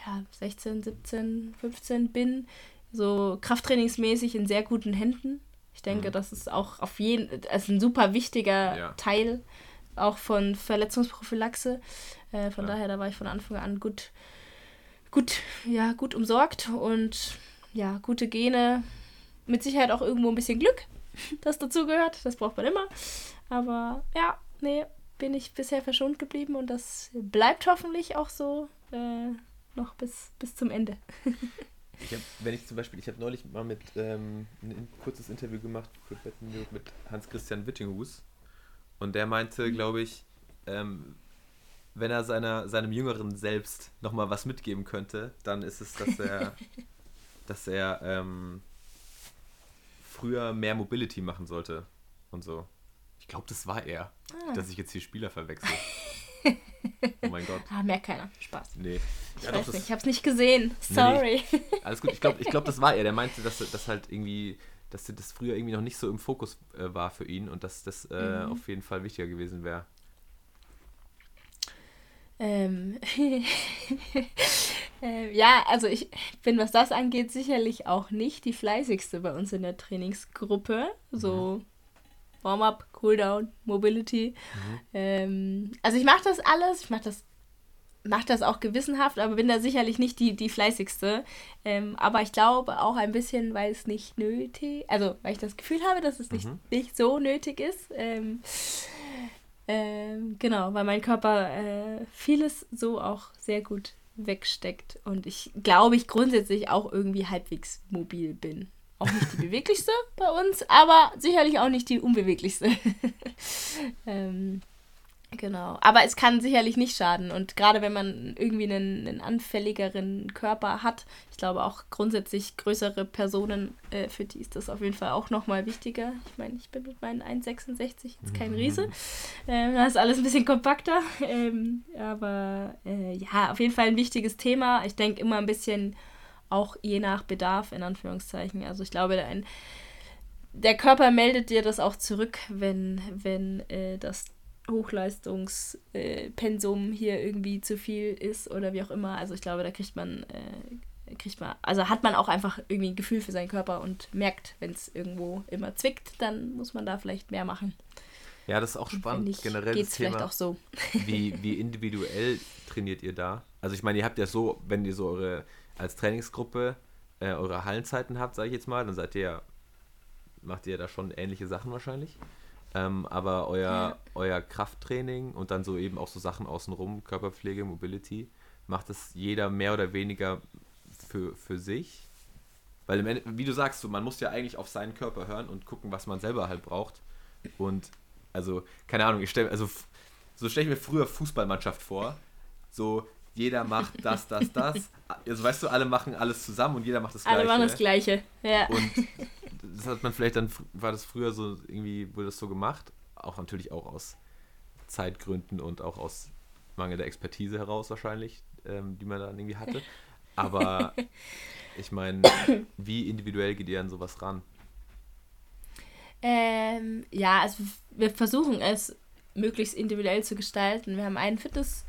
ja, 16, 17, 15 bin, so krafttrainingsmäßig in sehr guten Händen ich denke, mhm. das ist auch auf jeden also ein super wichtiger ja. Teil auch von Verletzungsprophylaxe. Äh, von ja. daher, da war ich von Anfang an gut, gut, ja, gut umsorgt und ja, gute Gene. Mit Sicherheit auch irgendwo ein bisschen Glück, das dazugehört. Das braucht man immer. Aber ja, nee, bin ich bisher verschont geblieben und das bleibt hoffentlich auch so äh, noch bis, bis zum Ende. Ich hab, wenn ich zum Beispiel, ich habe neulich mal mit ähm, ein kurzes Interview gemacht mit Hans-Christian Wittinghus und der meinte, mhm. glaube ich, ähm, wenn er seiner, seinem jüngeren Selbst nochmal was mitgeben könnte, dann ist es, dass er, dass er ähm, früher mehr Mobility machen sollte und so. Ich glaube, das war er, ah. dass ich jetzt hier Spieler verwechsel. Oh mein Gott. Ah, merkt keiner. Spaß. Nee. Ich ja, weiß doch, nicht, ich hab's nicht gesehen. Sorry. Nee, alles gut. Ich glaube, ich glaub, das war er. Der meinte, dass das halt irgendwie, dass das früher irgendwie noch nicht so im Fokus äh, war für ihn und dass das äh, mhm. auf jeden Fall wichtiger gewesen wäre. Ähm. äh, ja, also ich bin, was das angeht, sicherlich auch nicht die fleißigste bei uns in der Trainingsgruppe. So. Mhm Warm-up, Cooldown, Mobility. Mhm. Ähm, also ich mache das alles, ich mache das mache das auch gewissenhaft, aber bin da sicherlich nicht die, die fleißigste. Ähm, aber ich glaube auch ein bisschen, weil es nicht nötig, also weil ich das Gefühl habe, dass es nicht, mhm. nicht so nötig ist. Ähm, ähm, genau, weil mein Körper äh, vieles so auch sehr gut wegsteckt und ich glaube, ich grundsätzlich auch irgendwie halbwegs mobil bin. Auch nicht die beweglichste bei uns, aber sicherlich auch nicht die unbeweglichste. ähm, Genau. Aber es kann sicherlich nicht schaden. Und gerade wenn man irgendwie einen, einen anfälligeren Körper hat, ich glaube auch grundsätzlich größere Personen, äh, für die ist das auf jeden Fall auch nochmal wichtiger. Ich meine, ich bin mit meinen 1,66 jetzt kein mhm. Riese. Ähm, da ist alles ein bisschen kompakter. Ähm, aber äh, ja, auf jeden Fall ein wichtiges Thema. Ich denke immer ein bisschen auch je nach Bedarf, in Anführungszeichen. Also ich glaube, ein, der Körper meldet dir das auch zurück, wenn, wenn äh, das Hochleistungspensum äh, hier irgendwie zu viel ist oder wie auch immer. Also ich glaube, da kriegt man, äh, kriegt man, also hat man auch einfach irgendwie ein Gefühl für seinen Körper und merkt, wenn es irgendwo immer zwickt, dann muss man da vielleicht mehr machen. Ja, das ist auch spannend. Ich, Generell geht's das Thema, vielleicht auch so. wie, wie individuell trainiert ihr da? Also ich meine, ihr habt ja so, wenn ihr so eure als Trainingsgruppe äh, eure Hallenzeiten habt, sage ich jetzt mal, dann seid ihr macht ihr da schon ähnliche Sachen wahrscheinlich. Ähm, aber euer, ja. euer Krafttraining und dann so eben auch so Sachen außenrum, Körperpflege, Mobility, macht es jeder mehr oder weniger für, für sich? Weil im Ende, wie du sagst, so, man muss ja eigentlich auf seinen Körper hören und gucken, was man selber halt braucht. Und also, keine Ahnung, ich stelle, also so stelle ich mir früher Fußballmannschaft vor. So, jeder macht das, das, das. Also weißt du, alle machen alles zusammen und jeder macht das Gleiche. Alle machen das Gleiche, ja. Und das hat man vielleicht dann, war das früher so, irgendwie wurde das so gemacht, auch natürlich auch aus Zeitgründen und auch aus Mangel der Expertise heraus wahrscheinlich, ähm, die man dann irgendwie hatte. Aber ich meine, wie individuell geht ihr an sowas ran? Ähm, ja, also wir versuchen es möglichst individuell zu gestalten. Wir haben einen Fitness-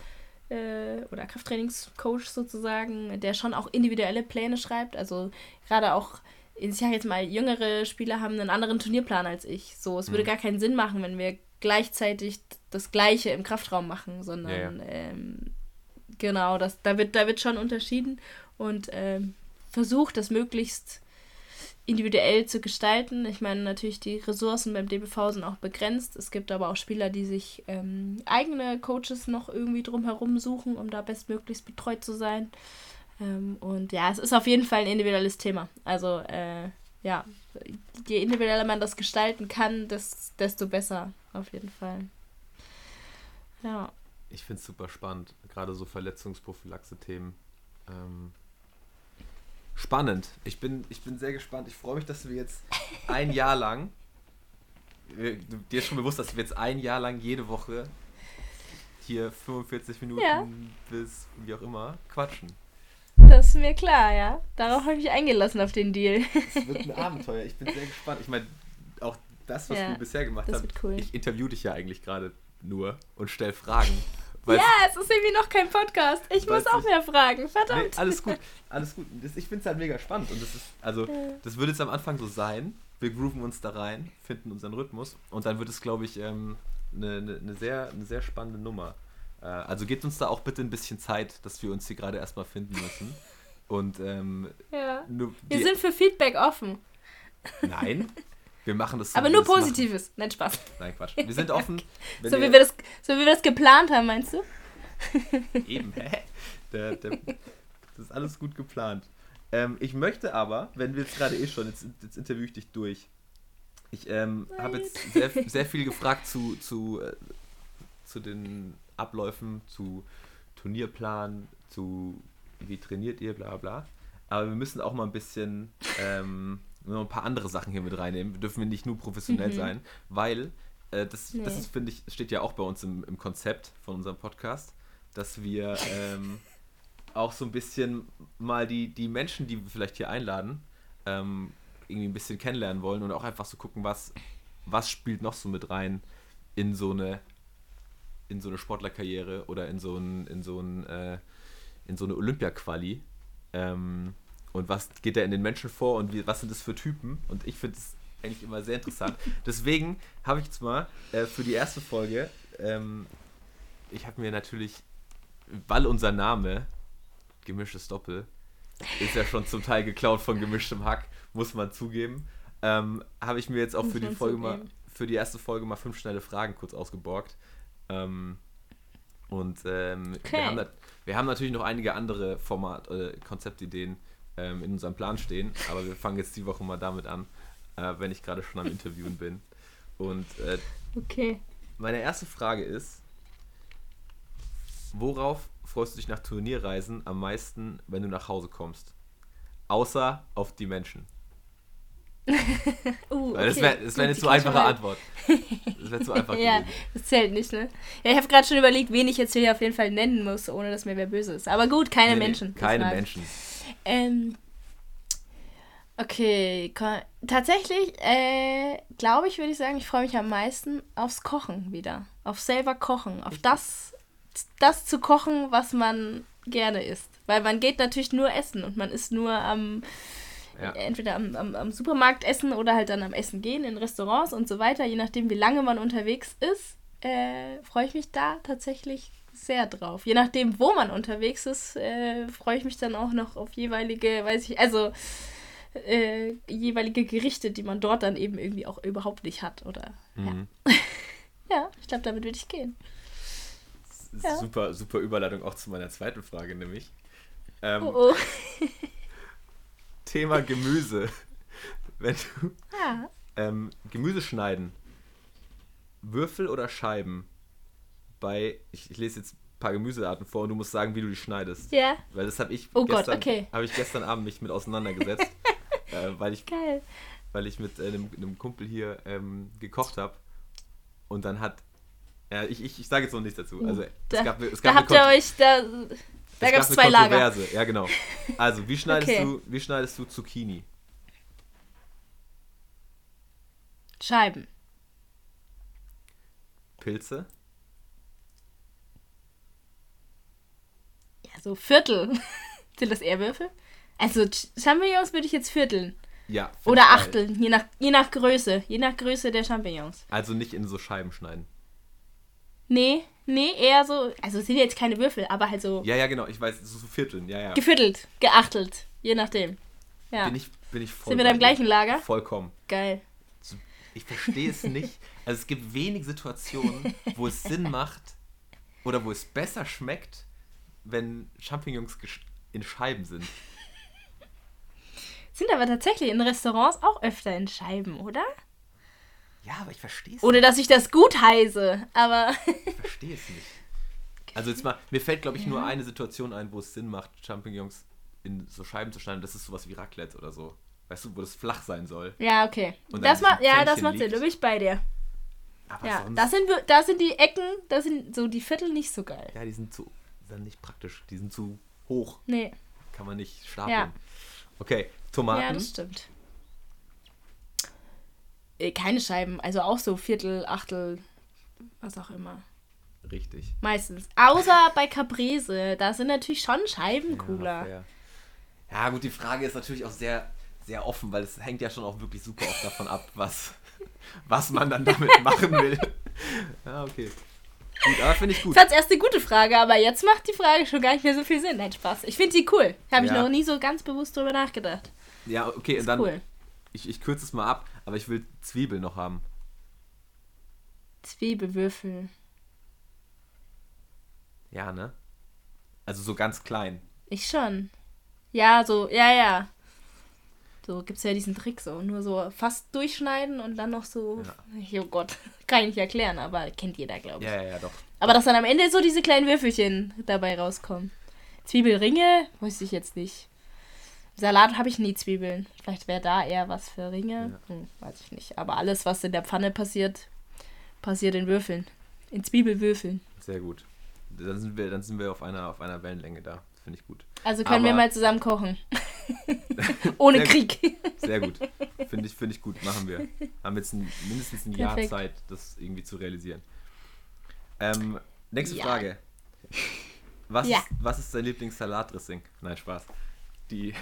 äh, oder Krafttrainingscoach sozusagen, der schon auch individuelle Pläne schreibt. Also gerade auch ich sage jetzt mal, jüngere Spieler haben einen anderen Turnierplan als ich. So, es würde mhm. gar keinen Sinn machen, wenn wir gleichzeitig das Gleiche im Kraftraum machen, sondern ja, ja. Ähm, genau, das, da, wird, da wird schon unterschieden und ähm, versucht, das möglichst individuell zu gestalten. Ich meine, natürlich die Ressourcen beim DBV sind auch begrenzt. Es gibt aber auch Spieler, die sich ähm, eigene Coaches noch irgendwie drumherum suchen, um da bestmöglichst betreut zu sein. Ähm, und ja, es ist auf jeden Fall ein individuelles Thema. Also, äh, ja, je individueller man das gestalten kann, desto besser, auf jeden Fall. Ja. Ich finde es super spannend, gerade so Verletzungsprophylaxe-Themen. Ähm, spannend. Ich bin, ich bin sehr gespannt. Ich freue mich, dass wir jetzt ein Jahr lang, dir ist schon bewusst, dass wir jetzt ein Jahr lang jede Woche hier 45 Minuten ja. bis wie auch immer quatschen. Das ist mir klar, ja. Darauf habe ich mich eingelassen auf den Deal. Es wird ein Abenteuer. Ich bin sehr gespannt. Ich meine, auch das, was ja, wir bisher gemacht haben. Cool. Ich interview dich ja eigentlich gerade nur und stelle Fragen. Ja, es ist irgendwie noch kein Podcast. Ich muss auch mehr fragen. Verdammt. Nee, alles gut, alles gut. Ich finde es halt mega spannend. Und das ist, also, das würde jetzt am Anfang so sein. Wir grooven uns da rein, finden unseren Rhythmus. Und dann wird es, glaube ich, ähm, eine, eine, eine, sehr, eine sehr spannende Nummer. Äh, also gebt uns da auch bitte ein bisschen Zeit, dass wir uns hier gerade erstmal finden müssen. Und ähm, ja. wir sind für Feedback offen. Nein, wir machen das so. Aber nur Positives. Nein, Spaß. Nein, Quatsch. Wir sind offen. so, wie wir das, so wie wir das geplant haben, meinst du? Eben, hä? Der, der, das ist alles gut geplant. Ähm, ich möchte aber, wenn wir jetzt gerade eh schon, jetzt, jetzt interviewe ich dich durch. Ich ähm, habe jetzt sehr, sehr viel gefragt zu, zu, äh, zu den Abläufen, zu Turnierplan, zu wie trainiert ihr, bla bla. Aber wir müssen auch mal ein bisschen ähm, noch ein paar andere Sachen hier mit reinnehmen. Wir dürfen nicht nur professionell mhm. sein, weil äh, das, nee. das finde ich, steht ja auch bei uns im, im Konzept von unserem Podcast, dass wir ähm, auch so ein bisschen mal die, die Menschen, die wir vielleicht hier einladen, ähm, irgendwie ein bisschen kennenlernen wollen und auch einfach so gucken, was, was spielt noch so mit rein in so eine in so eine Sportlerkarriere oder in so ein, in so ein, äh, in so eine Olympia-Quali. Ähm, und was geht da in den Menschen vor und wie, was sind das für Typen? Und ich finde es eigentlich immer sehr interessant. Deswegen habe ich jetzt mal äh, für die erste Folge, ähm, ich habe mir natürlich weil unser Name, gemischtes Doppel, ist ja schon zum Teil geklaut von gemischtem Hack, muss man zugeben, ähm, habe ich mir jetzt auch Muss für die Folge mal, für die erste Folge mal fünf schnelle Fragen kurz ausgeborgt. Ähm, und ähm, Okay. wir, haben, wir haben natürlich noch einige andere Format, äh, Konzeptideen ähm, in unserem Plan stehen, aber wir fangen jetzt die Woche mal damit an, äh, wenn ich gerade schon am Interviewen bin. Und äh, Okay. meine erste Frage ist, worauf freust du dich nach Turnierreisen am meisten, wenn du nach Hause kommst? Außer auf die Menschen. Uh, Weil das okay. wäre wär eine zu einfache Antwort. Das wäre zu einfach Ja, gewesen. das zählt nicht, ne? Ja, ich habe gerade schon überlegt, wen ich jetzt hier auf jeden Fall nennen muss, ohne dass mir wer böse ist. Aber gut, keine Nee, Menschen. keine. Menschen. Ähm, okay, tatsächlich, äh, glaube ich, würde ich sagen, ich freue mich am meisten aufs Kochen wieder. Auf selber kochen. Auf das, das zu kochen, was man gerne isst. Weil man geht natürlich nur essen und man ist nur am, Ja. entweder am, am, am Supermarkt essen oder halt dann am Essen gehen, in Restaurants und so weiter. Je nachdem, wie lange man unterwegs ist, äh, freue ich mich da tatsächlich sehr drauf. Je nachdem, wo man unterwegs ist, äh, freue ich mich dann auch noch auf jeweilige, weiß ich, also äh, jeweilige Gerichte, die man dort dann eben irgendwie auch überhaupt nicht hat. Oder Mhm. ja, ich glaube, damit würde ich gehen. Ja. Super, super Überleitung auch zu meiner zweiten Frage, nämlich. Ähm, Oh oh. Thema Gemüse. Wenn du Ja. ähm, Gemüse schneiden, Würfel oder Scheiben? Bei, ich, ich lese jetzt ein paar Gemüsearten vor und du musst sagen, wie du die schneidest. Ja, Weil das habe ich, Oh Gott, gestern, okay. hab ich gestern Abend mich mit auseinandergesetzt, äh, weil, ich, geil. weil ich mit äh, einem, einem Kumpel hier ähm, gekocht habe. Und dann hat, ja, ich, ich, ich sage jetzt noch nichts dazu. Also, da, es gab, es da gab habt eine ihr euch, da, da gab es zwei Lager. Ja, genau. Also, wie schneidest, Okay. du, wie schneidest du Zucchini? Scheiben. Pilze? Ja, so Viertel. Sind das eher Würfel? Also Ch- Champignons würde ich jetzt vierteln. Ja. Oder achteln, je nach, je nach Größe. Je nach Größe der Champignons. Also nicht in so Scheiben schneiden. Nee, nee, eher so. Also es sind jetzt keine Würfel, aber halt so Ja, ja, genau. Ich weiß, so Vierteln. Ja, ja. geviertelt, geachtelt. Je nachdem. Ja. Bin ich, bin ich voll Sind wir da im gleichen Lager? Vollkommen. Geil. Ich verstehe es nicht. Also es gibt wenig Situationen, wo es Sinn macht oder wo es besser schmeckt, wenn Champignons in Scheiben sind. Sind aber tatsächlich in Restaurants auch öfter in Scheiben, oder? Ja, aber ich verstehe es Ohne dass ich das gut heiße, aber. Ich verstehe es nicht. Also jetzt mal, mir fällt glaube ich nur eine Situation ein, wo es Sinn macht, Champignons in so Scheiben zu schneiden. Das ist sowas wie Raclette oder so. Weißt du, wo das flach sein soll. ja, okay. Und Das macht, ja, das macht Sinn. Da bin ich bei dir. Aber Ja, sonst, das sind, wir- da sind die Ecken, da sind so die Viertel nicht so geil. ja, die sind zu, sind nicht praktisch. Die sind zu hoch. Nee. Kann man nicht stapeln. Ja. Okay, Tomaten. Ja, das stimmt. Äh, keine Scheiben, also auch so Viertel, Achtel, was auch immer. Richtig. Meistens. Außer bei Caprese, da sind natürlich schon Scheiben Ja, cooler. fair. Ja, gut, die Frage ist natürlich auch sehr, sehr offen, weil es hängt ja schon auch wirklich super oft davon ab, was, was man dann damit machen will. Ja, okay. Gut, aber finde ich Ich gut. fand's erst eine gute Frage, aber jetzt macht die Frage schon gar nicht mehr so viel Sinn. Nein, Spaß. Ich finde sie cool. Habe ich Ja. noch nie so ganz bewusst drüber nachgedacht. Ja, okay, dann, cool. ich, ich kürze es mal ab, aber ich will Zwiebeln noch haben. Zwiebelwürfel. Ja, ne? Also so ganz klein. Ich schon. Ja, so, ja, ja. So gibt's ja diesen Trick so. Nur so fast durchschneiden und dann noch so. Oh Gott, kann ich nicht erklären, aber kennt jeder, glaube ich. Ja, ja, ja, doch. Aber dass dann am Ende so diese kleinen Würfelchen dabei rauskommen. Zwiebelringe, weiß ich jetzt nicht. Salat habe ich nie Zwiebeln. Vielleicht wäre da eher was für Ringe. Hm, weiß ich nicht. Aber alles, was in der Pfanne passiert, passiert in Würfeln. In Zwiebelwürfeln. Sehr gut. Dann sind wir, dann sind wir auf einer, auf einer Wellenlänge da. Finde ich gut. Also können wir Aber- mal zusammen kochen. Ohne Sehr Krieg. Sehr gut. Finde ich, finde ich gut. Machen wir. Haben jetzt ein, mindestens ein Jahr Perfekt. Zeit, das irgendwie zu realisieren. Ähm, nächste Ja. Frage. Was, Ja. ist, was ist dein Lieblingssalatdressing? Nein, Spaß. Die.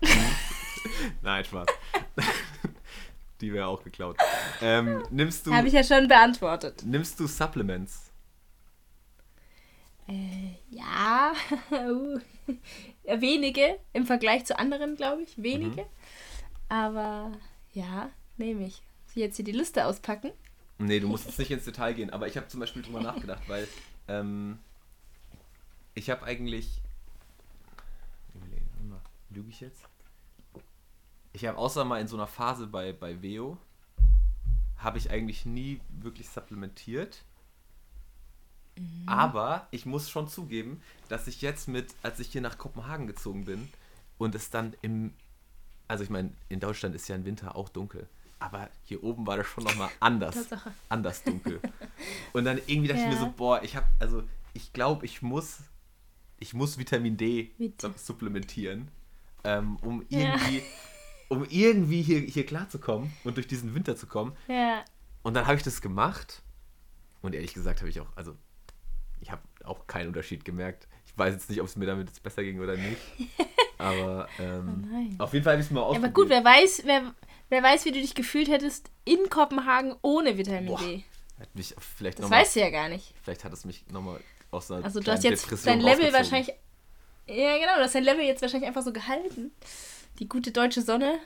Nein, Spaß. Die wäre auch geklaut. Ähm, nimmst du, Habe ich ja schon beantwortet. nimmst du Supplements? Äh, ja, uh, wenige im Vergleich zu anderen, glaube ich. Wenige. Mhm. Aber ja, nehme ich. Sie jetzt hier die Liste auspacken? Nee, du musst jetzt nicht ins Detail gehen, aber ich habe zum Beispiel drüber nachgedacht, weil ähm, ich habe eigentlich. Lüge ich jetzt? Ich habe außer mal in so einer Phase bei, bei Veo, habe ich eigentlich nie wirklich supplementiert. Mhm. Aber ich muss schon zugeben, dass ich jetzt mit, als ich hier nach Kopenhagen gezogen bin und es dann im, also ich meine, in Deutschland ist ja im Winter auch dunkel, aber hier oben war das schon nochmal anders, anders dunkel. Und dann irgendwie dachte ja. ich mir so, boah, ich habe, also ich glaube, ich muss, ich muss Vitamin D Vit supplementieren, ähm, um irgendwie, ja. um irgendwie hier, hier klarzukommen und durch diesen Winter zu kommen. Ja. Und dann habe ich das gemacht und ehrlich gesagt habe ich auch, also ich habe auch keinen Unterschied gemerkt. Ich weiß jetzt nicht, ob es mir damit jetzt besser ging oder nicht. Aber ähm, oh auf jeden Fall habe ich es mal ausprobiert. Aber gut, wer weiß, wer, wer weiß, wie du dich gefühlt hättest in Kopenhagen ohne Vitamin Boah, D. Hat mich vielleicht das weißt du ja gar nicht. Vielleicht hat es mich nochmal aus einer Also du hast jetzt Depression dein Level wahrscheinlich... Ja, genau, du hast dein Level jetzt wahrscheinlich einfach so gehalten. Die gute deutsche Sonne.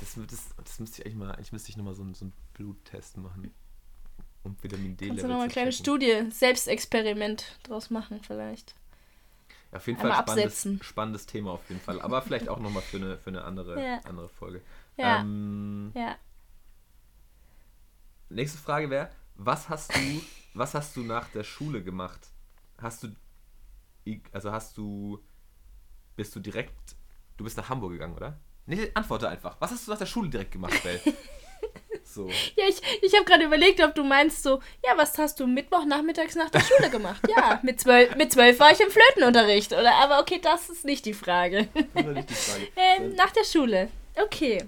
Das, das, das müsste ich eigentlich mal... Eigentlich müsste ich nochmal so, so einen Bluttest machen um Vitamin D Kannst du noch eine kleine Studie, Selbstexperiment draus machen vielleicht. Auf jeden Fall spannendes, spannendes, Thema auf jeden Fall. Aber vielleicht auch nochmal für eine, für eine andere, ja. andere Folge. Ja. Ähm, ja. Nächste Frage wäre, was hast du, was hast du nach der Schule gemacht? Hast du, also hast du, bist du direkt, du bist nach Hamburg gegangen, oder? Nee, antworte einfach. Was hast du nach der Schule direkt gemacht, Bell? So. Ja, ich, ich habe gerade überlegt, ob du meinst so, ja, was hast du Mittwochnachmittags nach der Schule gemacht? Ja, mit zwölf, mit zwölf war ich im Flötenunterricht, oder? Aber okay, das ist nicht die Frage. Das ist nicht die Frage. äh, nach der Schule. Okay.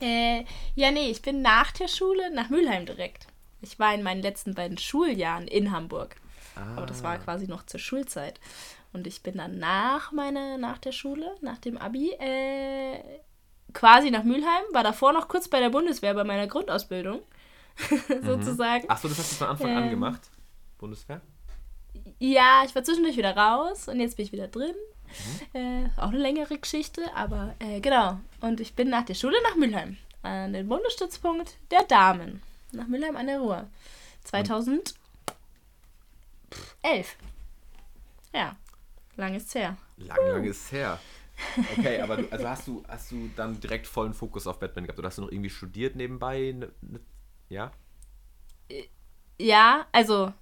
Äh, ja, nee, ich bin nach der Schule nach Mülheim direkt. Ich war in meinen letzten beiden Schuljahren in Hamburg. Ah. Aber das war quasi noch zur Schulzeit. Und ich bin dann nach meiner, nach der Schule, nach dem Abi, äh, quasi nach Mülheim, war davor noch kurz bei der Bundeswehr bei meiner Grundausbildung. sozusagen. Achso, das hast du von Anfang ähm, an gemacht? Bundeswehr? Ja, ich war zwischendurch wieder raus und jetzt bin ich wieder drin. Mhm. Äh, auch eine längere Geschichte, aber äh, genau. Und ich bin nach der Schule nach Mülheim. An den Bundesstützpunkt der Damen. Nach Mülheim an der Ruhr. 2011. Ja, lang ist her. Lang, lang ist her. Okay, aber du, also hast du, hast du dann direkt vollen Fokus auf Batman gehabt oder hast du noch irgendwie studiert nebenbei? Ne, ne, ja? Ja, also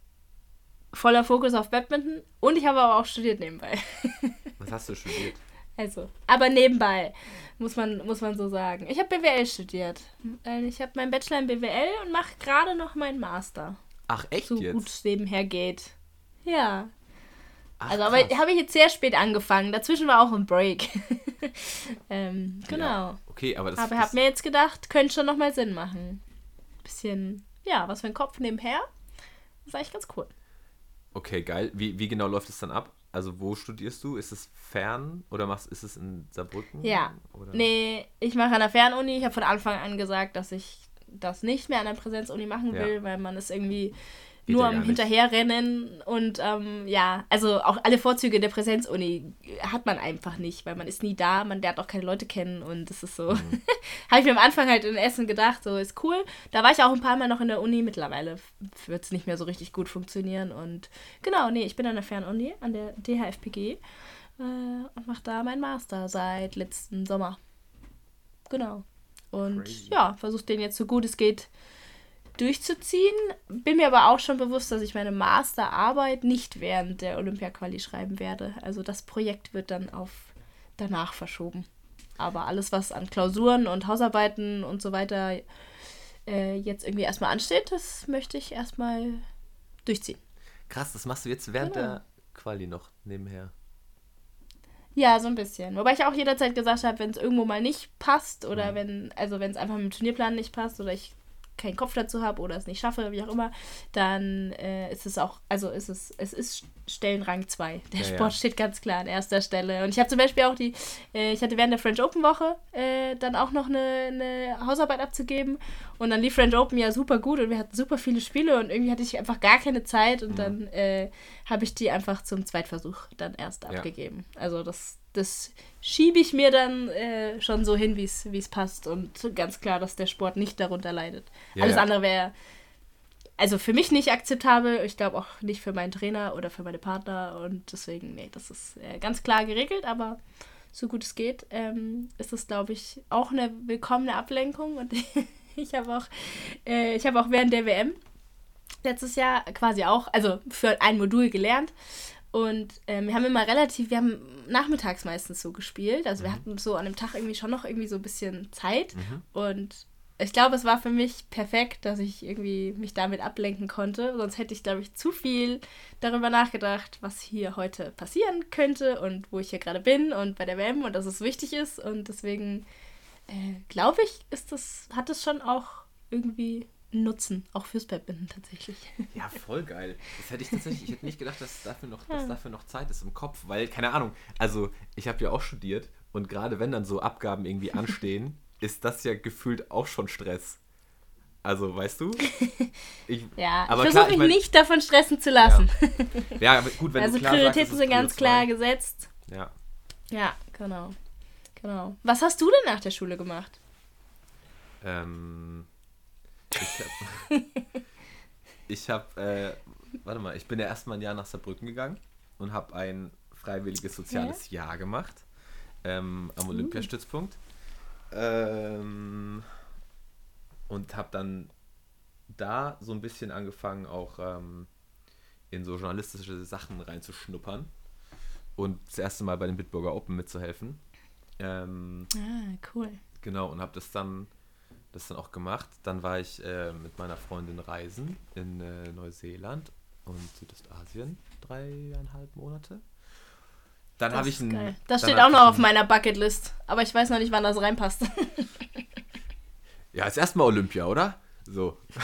voller Fokus auf Badminton und ich habe aber auch studiert nebenbei. Was hast du studiert? Also, aber nebenbei, muss man, muss man so sagen. Ich habe BWL studiert. Äh, ich habe meinen Bachelor in BWL und mache gerade noch meinen Master. Ach, echt so jetzt? gut es nebenher geht. Ja. Ach, also, aber habe ich jetzt sehr spät angefangen. Dazwischen war auch ein Break. ähm, genau. Ja, okay, aber das Aber ich habe mir jetzt gedacht, könnte schon nochmal Sinn machen. Bisschen, ja, was für ein Kopf nebenher. Das ist eigentlich ganz cool. Okay, geil. Wie, wie genau läuft es dann ab? Also, wo studierst du? Ist es fern oder machst, ist es in Saarbrücken? Ja. Oder? Nee, ich mache an der Fernuni. Ich habe von Anfang an gesagt, dass ich das nicht mehr an der Präsenzuni machen will, ja. weil man es irgendwie Geht nur am Hinterherrennen und ähm, ja, also auch alle Vorzüge der Präsenzuni hat man einfach nicht, weil man ist nie da, man lernt auch keine Leute kennen und das ist so. Mhm. Habe ich mir am Anfang halt in Essen gedacht, so ist cool. Da war ich auch ein paar Mal noch in der Uni, mittlerweile wird es nicht mehr so richtig gut funktionieren und genau, nee, ich bin an der Fernuni, an der DHFPG äh, und mache da meinen Master seit letzten Sommer. Genau. Und Crazy. ja, versuche den jetzt so gut es geht durchzuziehen. Bin mir aber auch schon bewusst, dass ich meine Masterarbeit nicht während der Olympia-Quali schreiben werde. Also das Projekt wird dann auf danach verschoben. Aber alles, was an Klausuren und Hausarbeiten und so weiter äh, jetzt irgendwie erstmal ansteht, das möchte ich erstmal durchziehen. Krass, das machst du jetzt während genau. der Quali noch nebenher. Ja, so ein bisschen. Wobei ich auch jederzeit gesagt habe, wenn es irgendwo mal nicht passt oder mhm. wenn, also wenn es einfach mit dem Turnierplan nicht passt oder ich keinen Kopf dazu habe oder es nicht schaffe, wie auch immer, dann äh, ist es auch, also ist es, es ist Stellenrang 2. Der Ja, Sport ja. steht ganz klar an erster Stelle. Und ich habe zum Beispiel auch die, äh, ich hatte während der French Open Woche äh, dann auch noch eine, eine Hausarbeit abzugeben. Und dann lief French Open ja super gut und wir hatten super viele Spiele und irgendwie hatte ich einfach gar keine Zeit Mhm. und dann äh, habe ich die einfach zum Zweitversuch dann erst Ja. abgegeben. Also das, das schiebe ich mir dann äh, schon so hin, wie es wie es passt und ganz klar, dass der Sport nicht darunter leidet. Alles andere wäre also für mich nicht akzeptabel, ich glaube auch nicht für meinen Trainer oder für meine Partner und deswegen, nee, das ist äh, ganz klar geregelt, aber so gut es geht, ähm, ist es, glaube ich, auch eine willkommene Ablenkung und ich habe auch, äh, ich habe auch während der WM letztes Jahr quasi auch, also für ein Modul gelernt und ähm, wir haben immer relativ, wir haben nachmittags meistens so gespielt, also wir hatten so an dem Tag irgendwie schon noch irgendwie so ein bisschen Zeit und ich glaube, es war für mich perfekt, dass ich irgendwie mich damit ablenken konnte. Sonst hätte ich, glaube ich, zu viel darüber nachgedacht, was hier heute passieren könnte und wo ich hier gerade bin und bei der WM und dass es wichtig ist. Und deswegen äh, glaube ich, ist das, hat es schon auch irgendwie einen Nutzen, auch fürs Badminton tatsächlich. Ja, voll geil. Das hätte ich tatsächlich, ich hätte nicht gedacht, dass dafür noch, dass dafür noch Zeit ist im Kopf, weil, keine Ahnung, also ich habe ja auch studiert und gerade wenn dann so Abgaben irgendwie anstehen, ist das ja gefühlt auch schon Stress. Also, weißt du? Ich, Ja, aber ich versuche mich ich mein- nicht davon stressen zu lassen. Ja, aber gut, wenn also du klar sagst, Prioritäten ist sind ganz klar gesetzt. Ja. Ja, genau. Genau. Was hast du denn nach der Schule gemacht? Ähm, ich habe, hab, äh, warte mal, ich bin ja erstmal ein Jahr nach Saarbrücken gegangen und habe ein freiwilliges soziales Jahr gemacht ähm, am Olympiastützpunkt. Ähm, und habe dann da so ein bisschen angefangen, auch ähm, in so journalistische Sachen reinzuschnuppern und das erste Mal bei den Bitburger Open mitzuhelfen. Ähm, Ah, cool. Genau, und habe das dann, das dann auch gemacht. Dann war ich äh, mit meiner Freundin reisen in äh, Neuseeland und Südostasien dreieinhalb Monate. Dann Das habe ich ein, geil. Das steht auch noch auf ein- meiner Bucketlist. Aber ich weiß noch nicht, wann das reinpasst. Ja, ist erstmal Olympia, oder? So.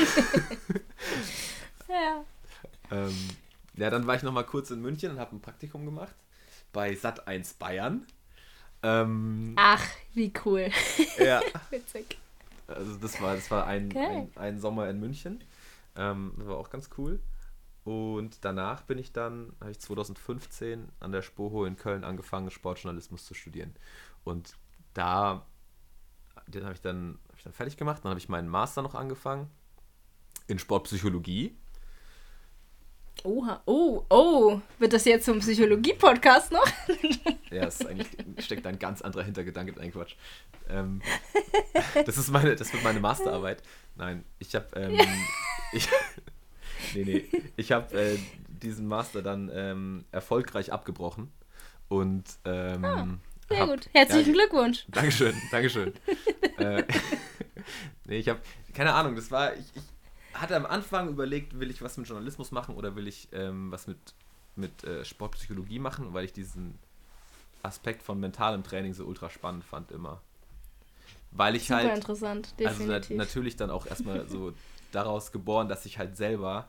ja. Ähm, ja, dann war ich noch mal kurz in München und habe ein Praktikum gemacht bei Sat1 Bayern. Ähm, Ach, wie cool. ja. Witzig. Also das war, das war ein, Geil. ein, ein Sommer in München. Ähm, das war auch ganz cool. Und danach bin ich dann, habe ich 2015 an der Spoho in Köln angefangen, Sportjournalismus zu studieren. Und da, den habe ich, dann- hab ich dann fertig gemacht. Dann habe ich meinen Master noch angefangen in Sportpsychologie. Oha. Oh, oh. Wird das jetzt zum Psychologie-Podcast noch? Ja, es steckt da ein ganz anderer Hintergedanke, nein, Quatsch. Ähm, das, ist meine, das wird meine Masterarbeit. Nein, ich habe, ähm, ich, nee, nee, ich habe äh, diesen Master dann ähm, erfolgreich abgebrochen und ähm, Sehr hab- gut. Herzlichen ja, Glückwunsch. Dankeschön, Dankeschön. äh, nee, ich habe, keine Ahnung, das war, ich, ich hatte am Anfang überlegt, will ich was mit Journalismus machen oder will ich ähm, was mit, mit äh, Sportpsychologie machen, weil ich diesen Aspekt von mentalem Training so ultra spannend fand immer. Weil ich Super halt, interessant, also nat definitiv. natürlich dann auch erstmal so daraus geboren, dass ich halt selber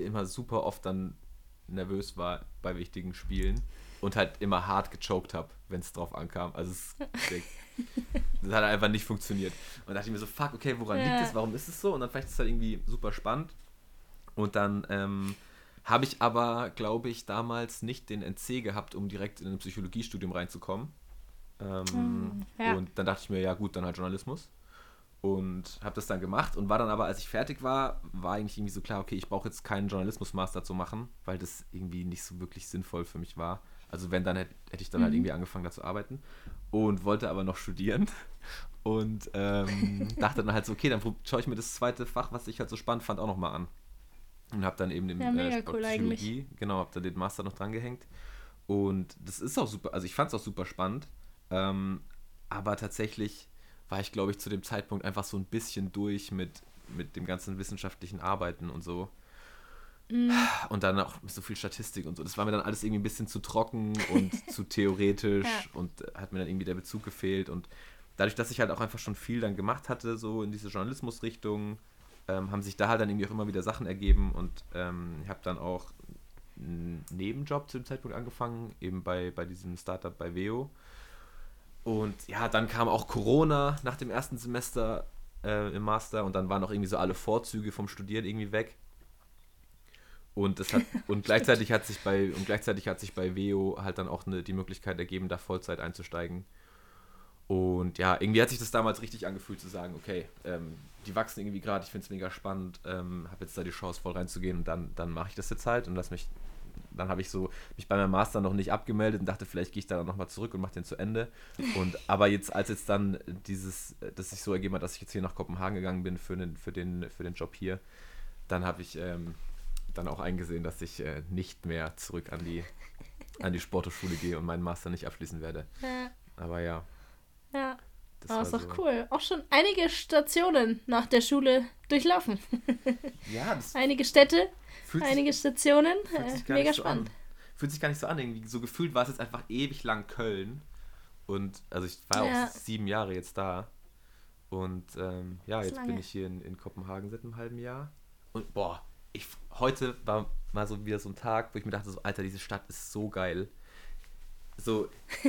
immer super oft dann nervös war bei wichtigen Spielen und halt immer hart gechoked habe, wenn es drauf ankam. Also es, das hat einfach nicht funktioniert. Und da dachte ich mir so, fuck, okay, woran Ja. liegt es? Warum ist es so? Und dann vielleicht ist es halt irgendwie super spannend. Und dann ähm, habe ich aber, glaube ich, damals nicht den NC gehabt, um direkt in ein Psychologiestudium reinzukommen. Ähm, Ah, ja. Und dann dachte ich mir, ja gut, dann halt Journalismus. Und habe das dann gemacht und war dann aber, als ich fertig war, war eigentlich irgendwie so klar, okay, ich brauche jetzt keinen Journalismus-Master zu machen, weil das irgendwie nicht so wirklich sinnvoll für mich war. Also wenn, dann hätte hätte ich dann halt Mhm. irgendwie angefangen, da zu arbeiten und wollte aber noch studieren und ähm, dachte dann halt so, okay, dann schaue ich mir das zweite Fach, was ich halt so spannend fand, auch nochmal an. Und habe dann eben den Ja, äh, cool genau, habe da den Master noch dran gehängt. Und das ist auch super, also ich fand es auch super spannend. Ähm, aber tatsächlich war ich, glaube ich, zu dem Zeitpunkt einfach so ein bisschen durch mit, mit dem ganzen wissenschaftlichen Arbeiten und so. Mhm. Und dann auch so viel Statistik und so. Das war mir dann alles irgendwie ein bisschen zu trocken und zu theoretisch Ja. und hat mir dann irgendwie der Bezug gefehlt. Und dadurch, dass ich halt auch einfach schon viel dann gemacht hatte, so in diese Journalismusrichtung, ähm, haben sich da halt dann irgendwie auch immer wieder Sachen ergeben und ähm, ich habe dann auch einen Nebenjob zu dem Zeitpunkt angefangen, eben bei, bei diesem Startup bei Veo. Und ja, dann kam auch Corona nach dem ersten Semester äh, im Master und dann waren auch irgendwie so alle Vorzüge vom Studieren irgendwie weg. Und, das hat, und gleichzeitig hat sich bei und gleichzeitig hat sich bei Veo halt dann auch eine, die Möglichkeit ergeben, da Vollzeit einzusteigen. Und ja, irgendwie hat sich das damals richtig angefühlt zu sagen, okay, ähm, die wachsen irgendwie gerade, ich finde es mega spannend, ähm, habe jetzt da die Chance voll reinzugehen und dann, dann mache ich das jetzt halt und lass mich, dann habe ich so mich bei meinem Master noch nicht abgemeldet und dachte, vielleicht gehe ich da nochmal zurück und mache den zu Ende. Und aber jetzt, als jetzt dann dieses, das sich so ergeben hat, dass ich jetzt hier nach Kopenhagen gegangen bin für den, für den, für den Job hier, dann habe ich ähm, dann auch eingesehen, dass ich äh, nicht mehr zurück an die, an die Sporthochschule gehe und meinen Master nicht abschließen werde. Ja. Aber ja. Ja. Das Aber war ist doch so- cool. Auch schon einige Stationen nach der Schule durchlaufen. Ja, das einige Städte, fühlt sich, einige Stationen. fühlt Äh, sich mega so spannend. an. Fühlt sich gar nicht so an. Irgendwie so gefühlt war es jetzt einfach ewig lang Köln. Und also ich war Ja. auch sieben Jahre jetzt da. Und ähm, ja, jetzt bin lange. ich hier in, in Kopenhagen seit einem halben Jahr. Und boah, ich, heute war mal so wieder so ein Tag, wo ich mir dachte, so, Alter, diese Stadt ist so geil. So,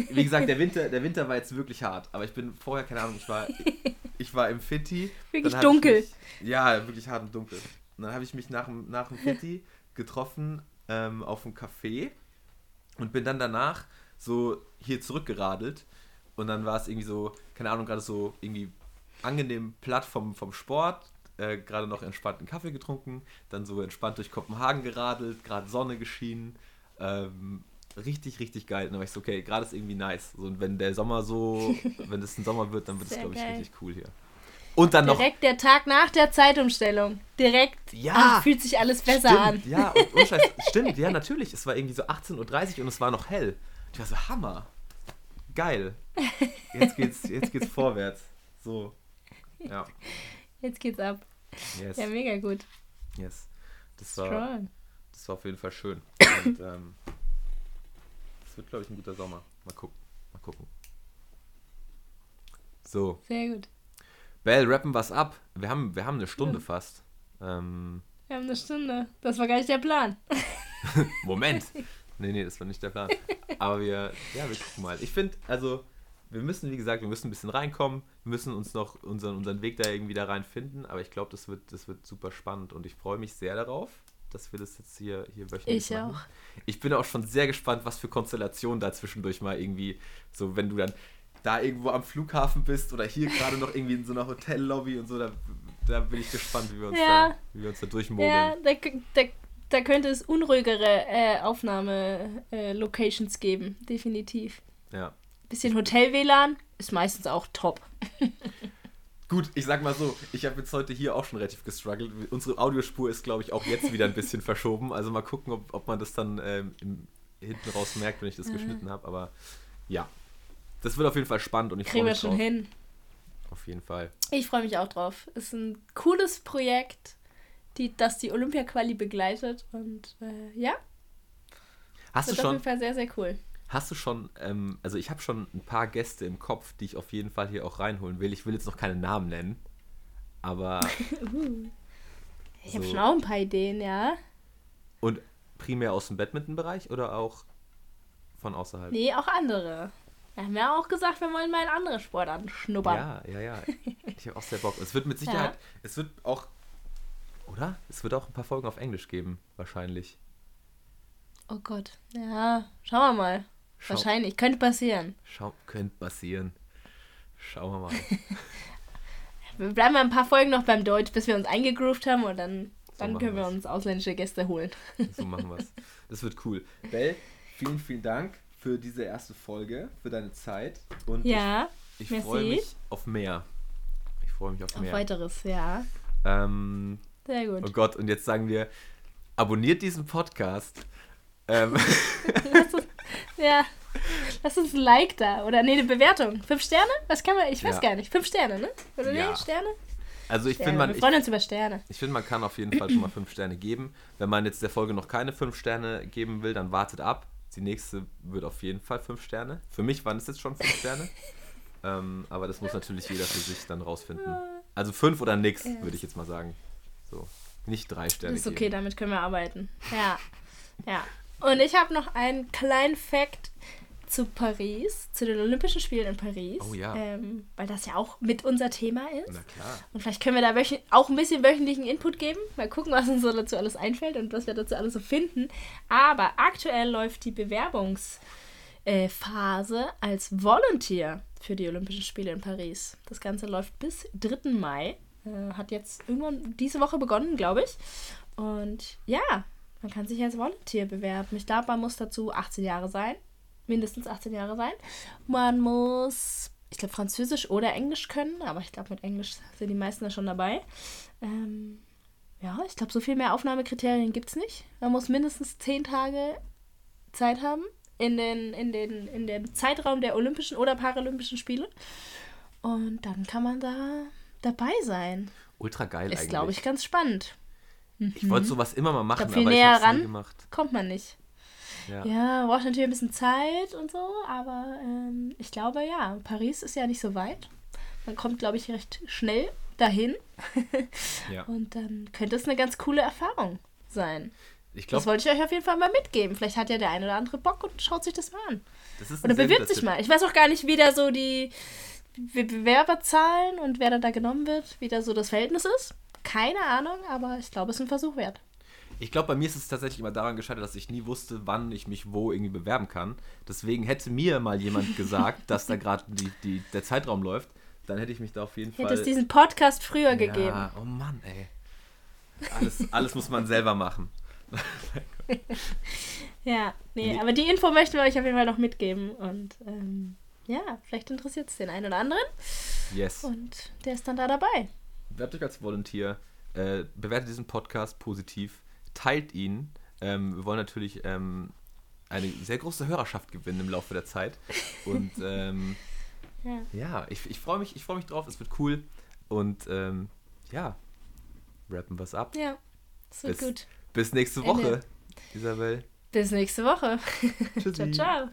wie gesagt, der Winter, der Winter war jetzt wirklich hart, aber ich bin vorher, keine Ahnung, ich war, ich war im Fitti. Wirklich dunkel. Mich, ja, wirklich hart und dunkel. Und dann habe ich mich nach, dem- nach dem Fitti getroffen ähm, auf dem Café und bin dann danach so hier zurückgeradelt. Und dann war es irgendwie so, keine Ahnung, gerade so irgendwie angenehm platt vom, vom Sport, äh, gerade noch entspannten Kaffee getrunken, dann so entspannt durch Kopenhagen geradelt, gerade Sonne geschienen. Ähm, richtig, richtig geil. Und dann war ich so, okay, gerade ist irgendwie nice. So, und wenn der Sommer so, wenn es ein Sommer wird, dann wird es, glaube ich, geil. richtig cool hier. Und dann noch Direkt der Tag nach der Zeitumstellung. Direkt Ja. ah, fühlt sich alles besser stimmt, an. Ja, und, und Scheiß, stimmt, ja, natürlich. Es war irgendwie so 18.30 Uhr und es war noch hell. Ich war so, Hammer. Geil. Jetzt geht's, jetzt geht's vorwärts. So. Ja. Jetzt geht's ab. Yes. Ja, mega gut. yes. Das war, Strong. das war auf jeden Fall schön. Und ähm, das wird, glaube ich, ein guter Sommer. Mal gucken. Mal gucken. So. Sehr gut. Bell, rappen was ab. Wir haben, wir haben eine Stunde Ja. fast. Ähm, Wir haben eine Stunde. Das war gar nicht der Plan. Moment. Nee, nee, das war nicht der Plan. Aber wir, ja, wir gucken mal. Ich finde, also, wir müssen, wie gesagt, wir müssen ein bisschen reinkommen, wir müssen uns noch unseren, unseren Weg da irgendwie da reinfinden, aber ich glaube, das wird, das wird super spannend und ich freue mich sehr darauf, dass wir das jetzt hier, hier wöchentlich Ich machen. auch. Ich bin auch schon sehr gespannt, was für Konstellationen da zwischendurch mal irgendwie, so wenn du dann da irgendwo am Flughafen bist oder hier gerade noch irgendwie in so einer Hotellobby und so, da, da bin ich gespannt, wie wir uns, Ja. da, wie wir uns da durchmogeln. Ja, da, da, da könnte es unruhigere äh, Aufnahme-Locations geben. Definitiv. ja. Bisschen Hotel-WLAN ist meistens auch top. Gut, ich sag mal so, ich habe jetzt heute hier auch schon relativ gestruggelt. Unsere Audiospur ist, glaube ich, auch jetzt wieder ein bisschen verschoben. Also mal gucken, ob, ob man das dann ähm, im, hinten raus merkt, wenn ich das geschnitten habe. Aber ja, das wird auf jeden Fall spannend und ich freue Kriegen wir mich schon drauf. hin. Auf jeden Fall. Ich freue mich auch drauf. Ist ein cooles Projekt, die, das die Olympia-Quali begleitet. Und äh, ja, Hast du wird auf jeden schon, Fall sehr, sehr cool. hast du schon, ähm, also ich habe schon ein paar Gäste im Kopf, die ich auf jeden Fall hier auch reinholen will. Ich will jetzt noch keine Namen nennen, aber Ich habe So. schon auch ein paar Ideen, ja. und primär aus dem Badminton-Bereich oder auch von außerhalb? Nee, auch andere. Wir haben ja auch gesagt, wir wollen mal in andere Sportarten schnuppern. Ja, ja, ja. Ich habe auch sehr Bock. Es wird mit Sicherheit, es wird auch, oder? Es wird auch ein paar Folgen auf Englisch geben, wahrscheinlich. Oh Gott. Ja, schauen wir mal. Schau, Wahrscheinlich. Könnte passieren. schau, könnte passieren. Schauen wir mal. Wir bleiben mal ein paar Folgen noch beim Deutsch, bis wir uns eingegroovt haben und dann, dann machen können wir wir's. uns ausländische Gäste holen. So machen wir es. Das wird cool. Bell, vielen, vielen Dank für diese erste Folge, für deine Zeit. Und Ja, ich, ich freue mich auf mehr. Ich freue mich auf auf mehr. weiteres, ja. Ähm, Sehr gut. oh Gott, und jetzt sagen wir, abonniert diesen Podcast. Ähm, Ja. Lass uns ein Like da. Oder nee, eine Bewertung. Fünf Sterne? Was kann man? Ich weiß Ja. gar nicht. Fünf Sterne, ne? Oder Ja. nee? Sterne? also ich finde, man, Wir ich, freuen uns über Sterne. Ich finde, man kann auf jeden Fall schon mal fünf Sterne geben. Wenn man jetzt der Folge noch keine fünf Sterne geben will, dann wartet ab. Die nächste wird auf jeden Fall fünf Sterne. Für mich waren es jetzt schon fünf Sterne. ähm, aber das muss natürlich jeder für sich dann rausfinden. Also fünf oder nix, würde ich jetzt mal sagen. So. Nicht drei Sterne. Ist okay, geben. damit können wir arbeiten. Ja. Ja. Und ich habe noch einen kleinen Fact zu Paris, zu den Olympischen Spielen in Paris. Oh ja. Ähm, weil das ja auch mit unser Thema ist. Na klar. Und vielleicht können wir da auch ein bisschen wöchentlichen Input geben. Mal gucken, was uns so dazu alles einfällt und was wir dazu alles so finden. Aber aktuell läuft die Bewerbungsphase als Volunteer für die Olympischen Spiele in Paris. Das Ganze läuft bis 3. Mai. Äh, hat jetzt irgendwann diese Woche begonnen, glaube ich. Und ja, man kann sich als Volunteer bewerben. Ich glaube, man muss dazu 18 Jahre sein. Mindestens 18 Jahre sein. Man muss, ich glaube, Französisch oder Englisch können, aber ich glaube, mit Englisch sind die meisten da schon dabei. Ähm, ja, ich glaube, so viel mehr Aufnahmekriterien gibt es nicht. Man muss mindestens 10 Tage Zeit haben in, den, in, den, in dem Zeitraum der Olympischen oder Paralympischen Spiele. Und dann kann man da dabei sein. Ultra geil Ist, eigentlich. glaube ich, ganz spannend. Ich wollte sowas immer mal machen, glaub, viel aber ich näher hab's ran. nie gemacht. Kommt man nicht. Ja. Ja, braucht natürlich ein bisschen Zeit und so, aber ähm, ich glaube, ja, Paris ist ja nicht so weit. Man kommt, glaube ich, recht schnell dahin. Ja. Und dann könnte es eine ganz coole Erfahrung sein. Ich Das wollte ich euch auf jeden Fall mal mitgeben. Vielleicht hat ja der ein oder andere Bock und schaut sich das mal an. das Oder bewirbt sich mal. Ich weiß auch gar nicht, wie da so die Be- Bewerberzahlen und wer da, da genommen wird, wie da so das Verhältnis ist. Keine Ahnung, aber ich glaube, es ist ein Versuch wert. Ich glaube, bei mir ist es tatsächlich immer daran gescheitert, dass ich nie wusste, wann ich mich wo irgendwie bewerben kann. Deswegen hätte mir mal jemand gesagt, dass da gerade der Zeitraum läuft, dann hätte ich mich da auf jeden Hätte Fall. es diesen Podcast früher gegeben. Ja, oh Mann, ey. Alles, alles muss man selber machen. Ja, nee, Nee. aber die Info möchten wir euch auf jeden Fall noch mitgeben. Und ähm, ja, vielleicht interessiert es den einen oder anderen. Yes. Und der ist dann da dabei. Bewerbt euch als Volunteer, äh, bewertet diesen Podcast positiv, teilt ihn. Ähm, wir wollen natürlich ähm, eine sehr große Hörerschaft gewinnen im Laufe der Zeit. Und ähm, Ja. ja, ich, ich freue mich, ich freu mich drauf, es wird cool. Und ähm, ja, rappen wir's ab. Ja, das wird Bis- gut. Bis nächste Ende. Woche, Isabel. Bis nächste Woche. Tschüssi. ciao, ciao.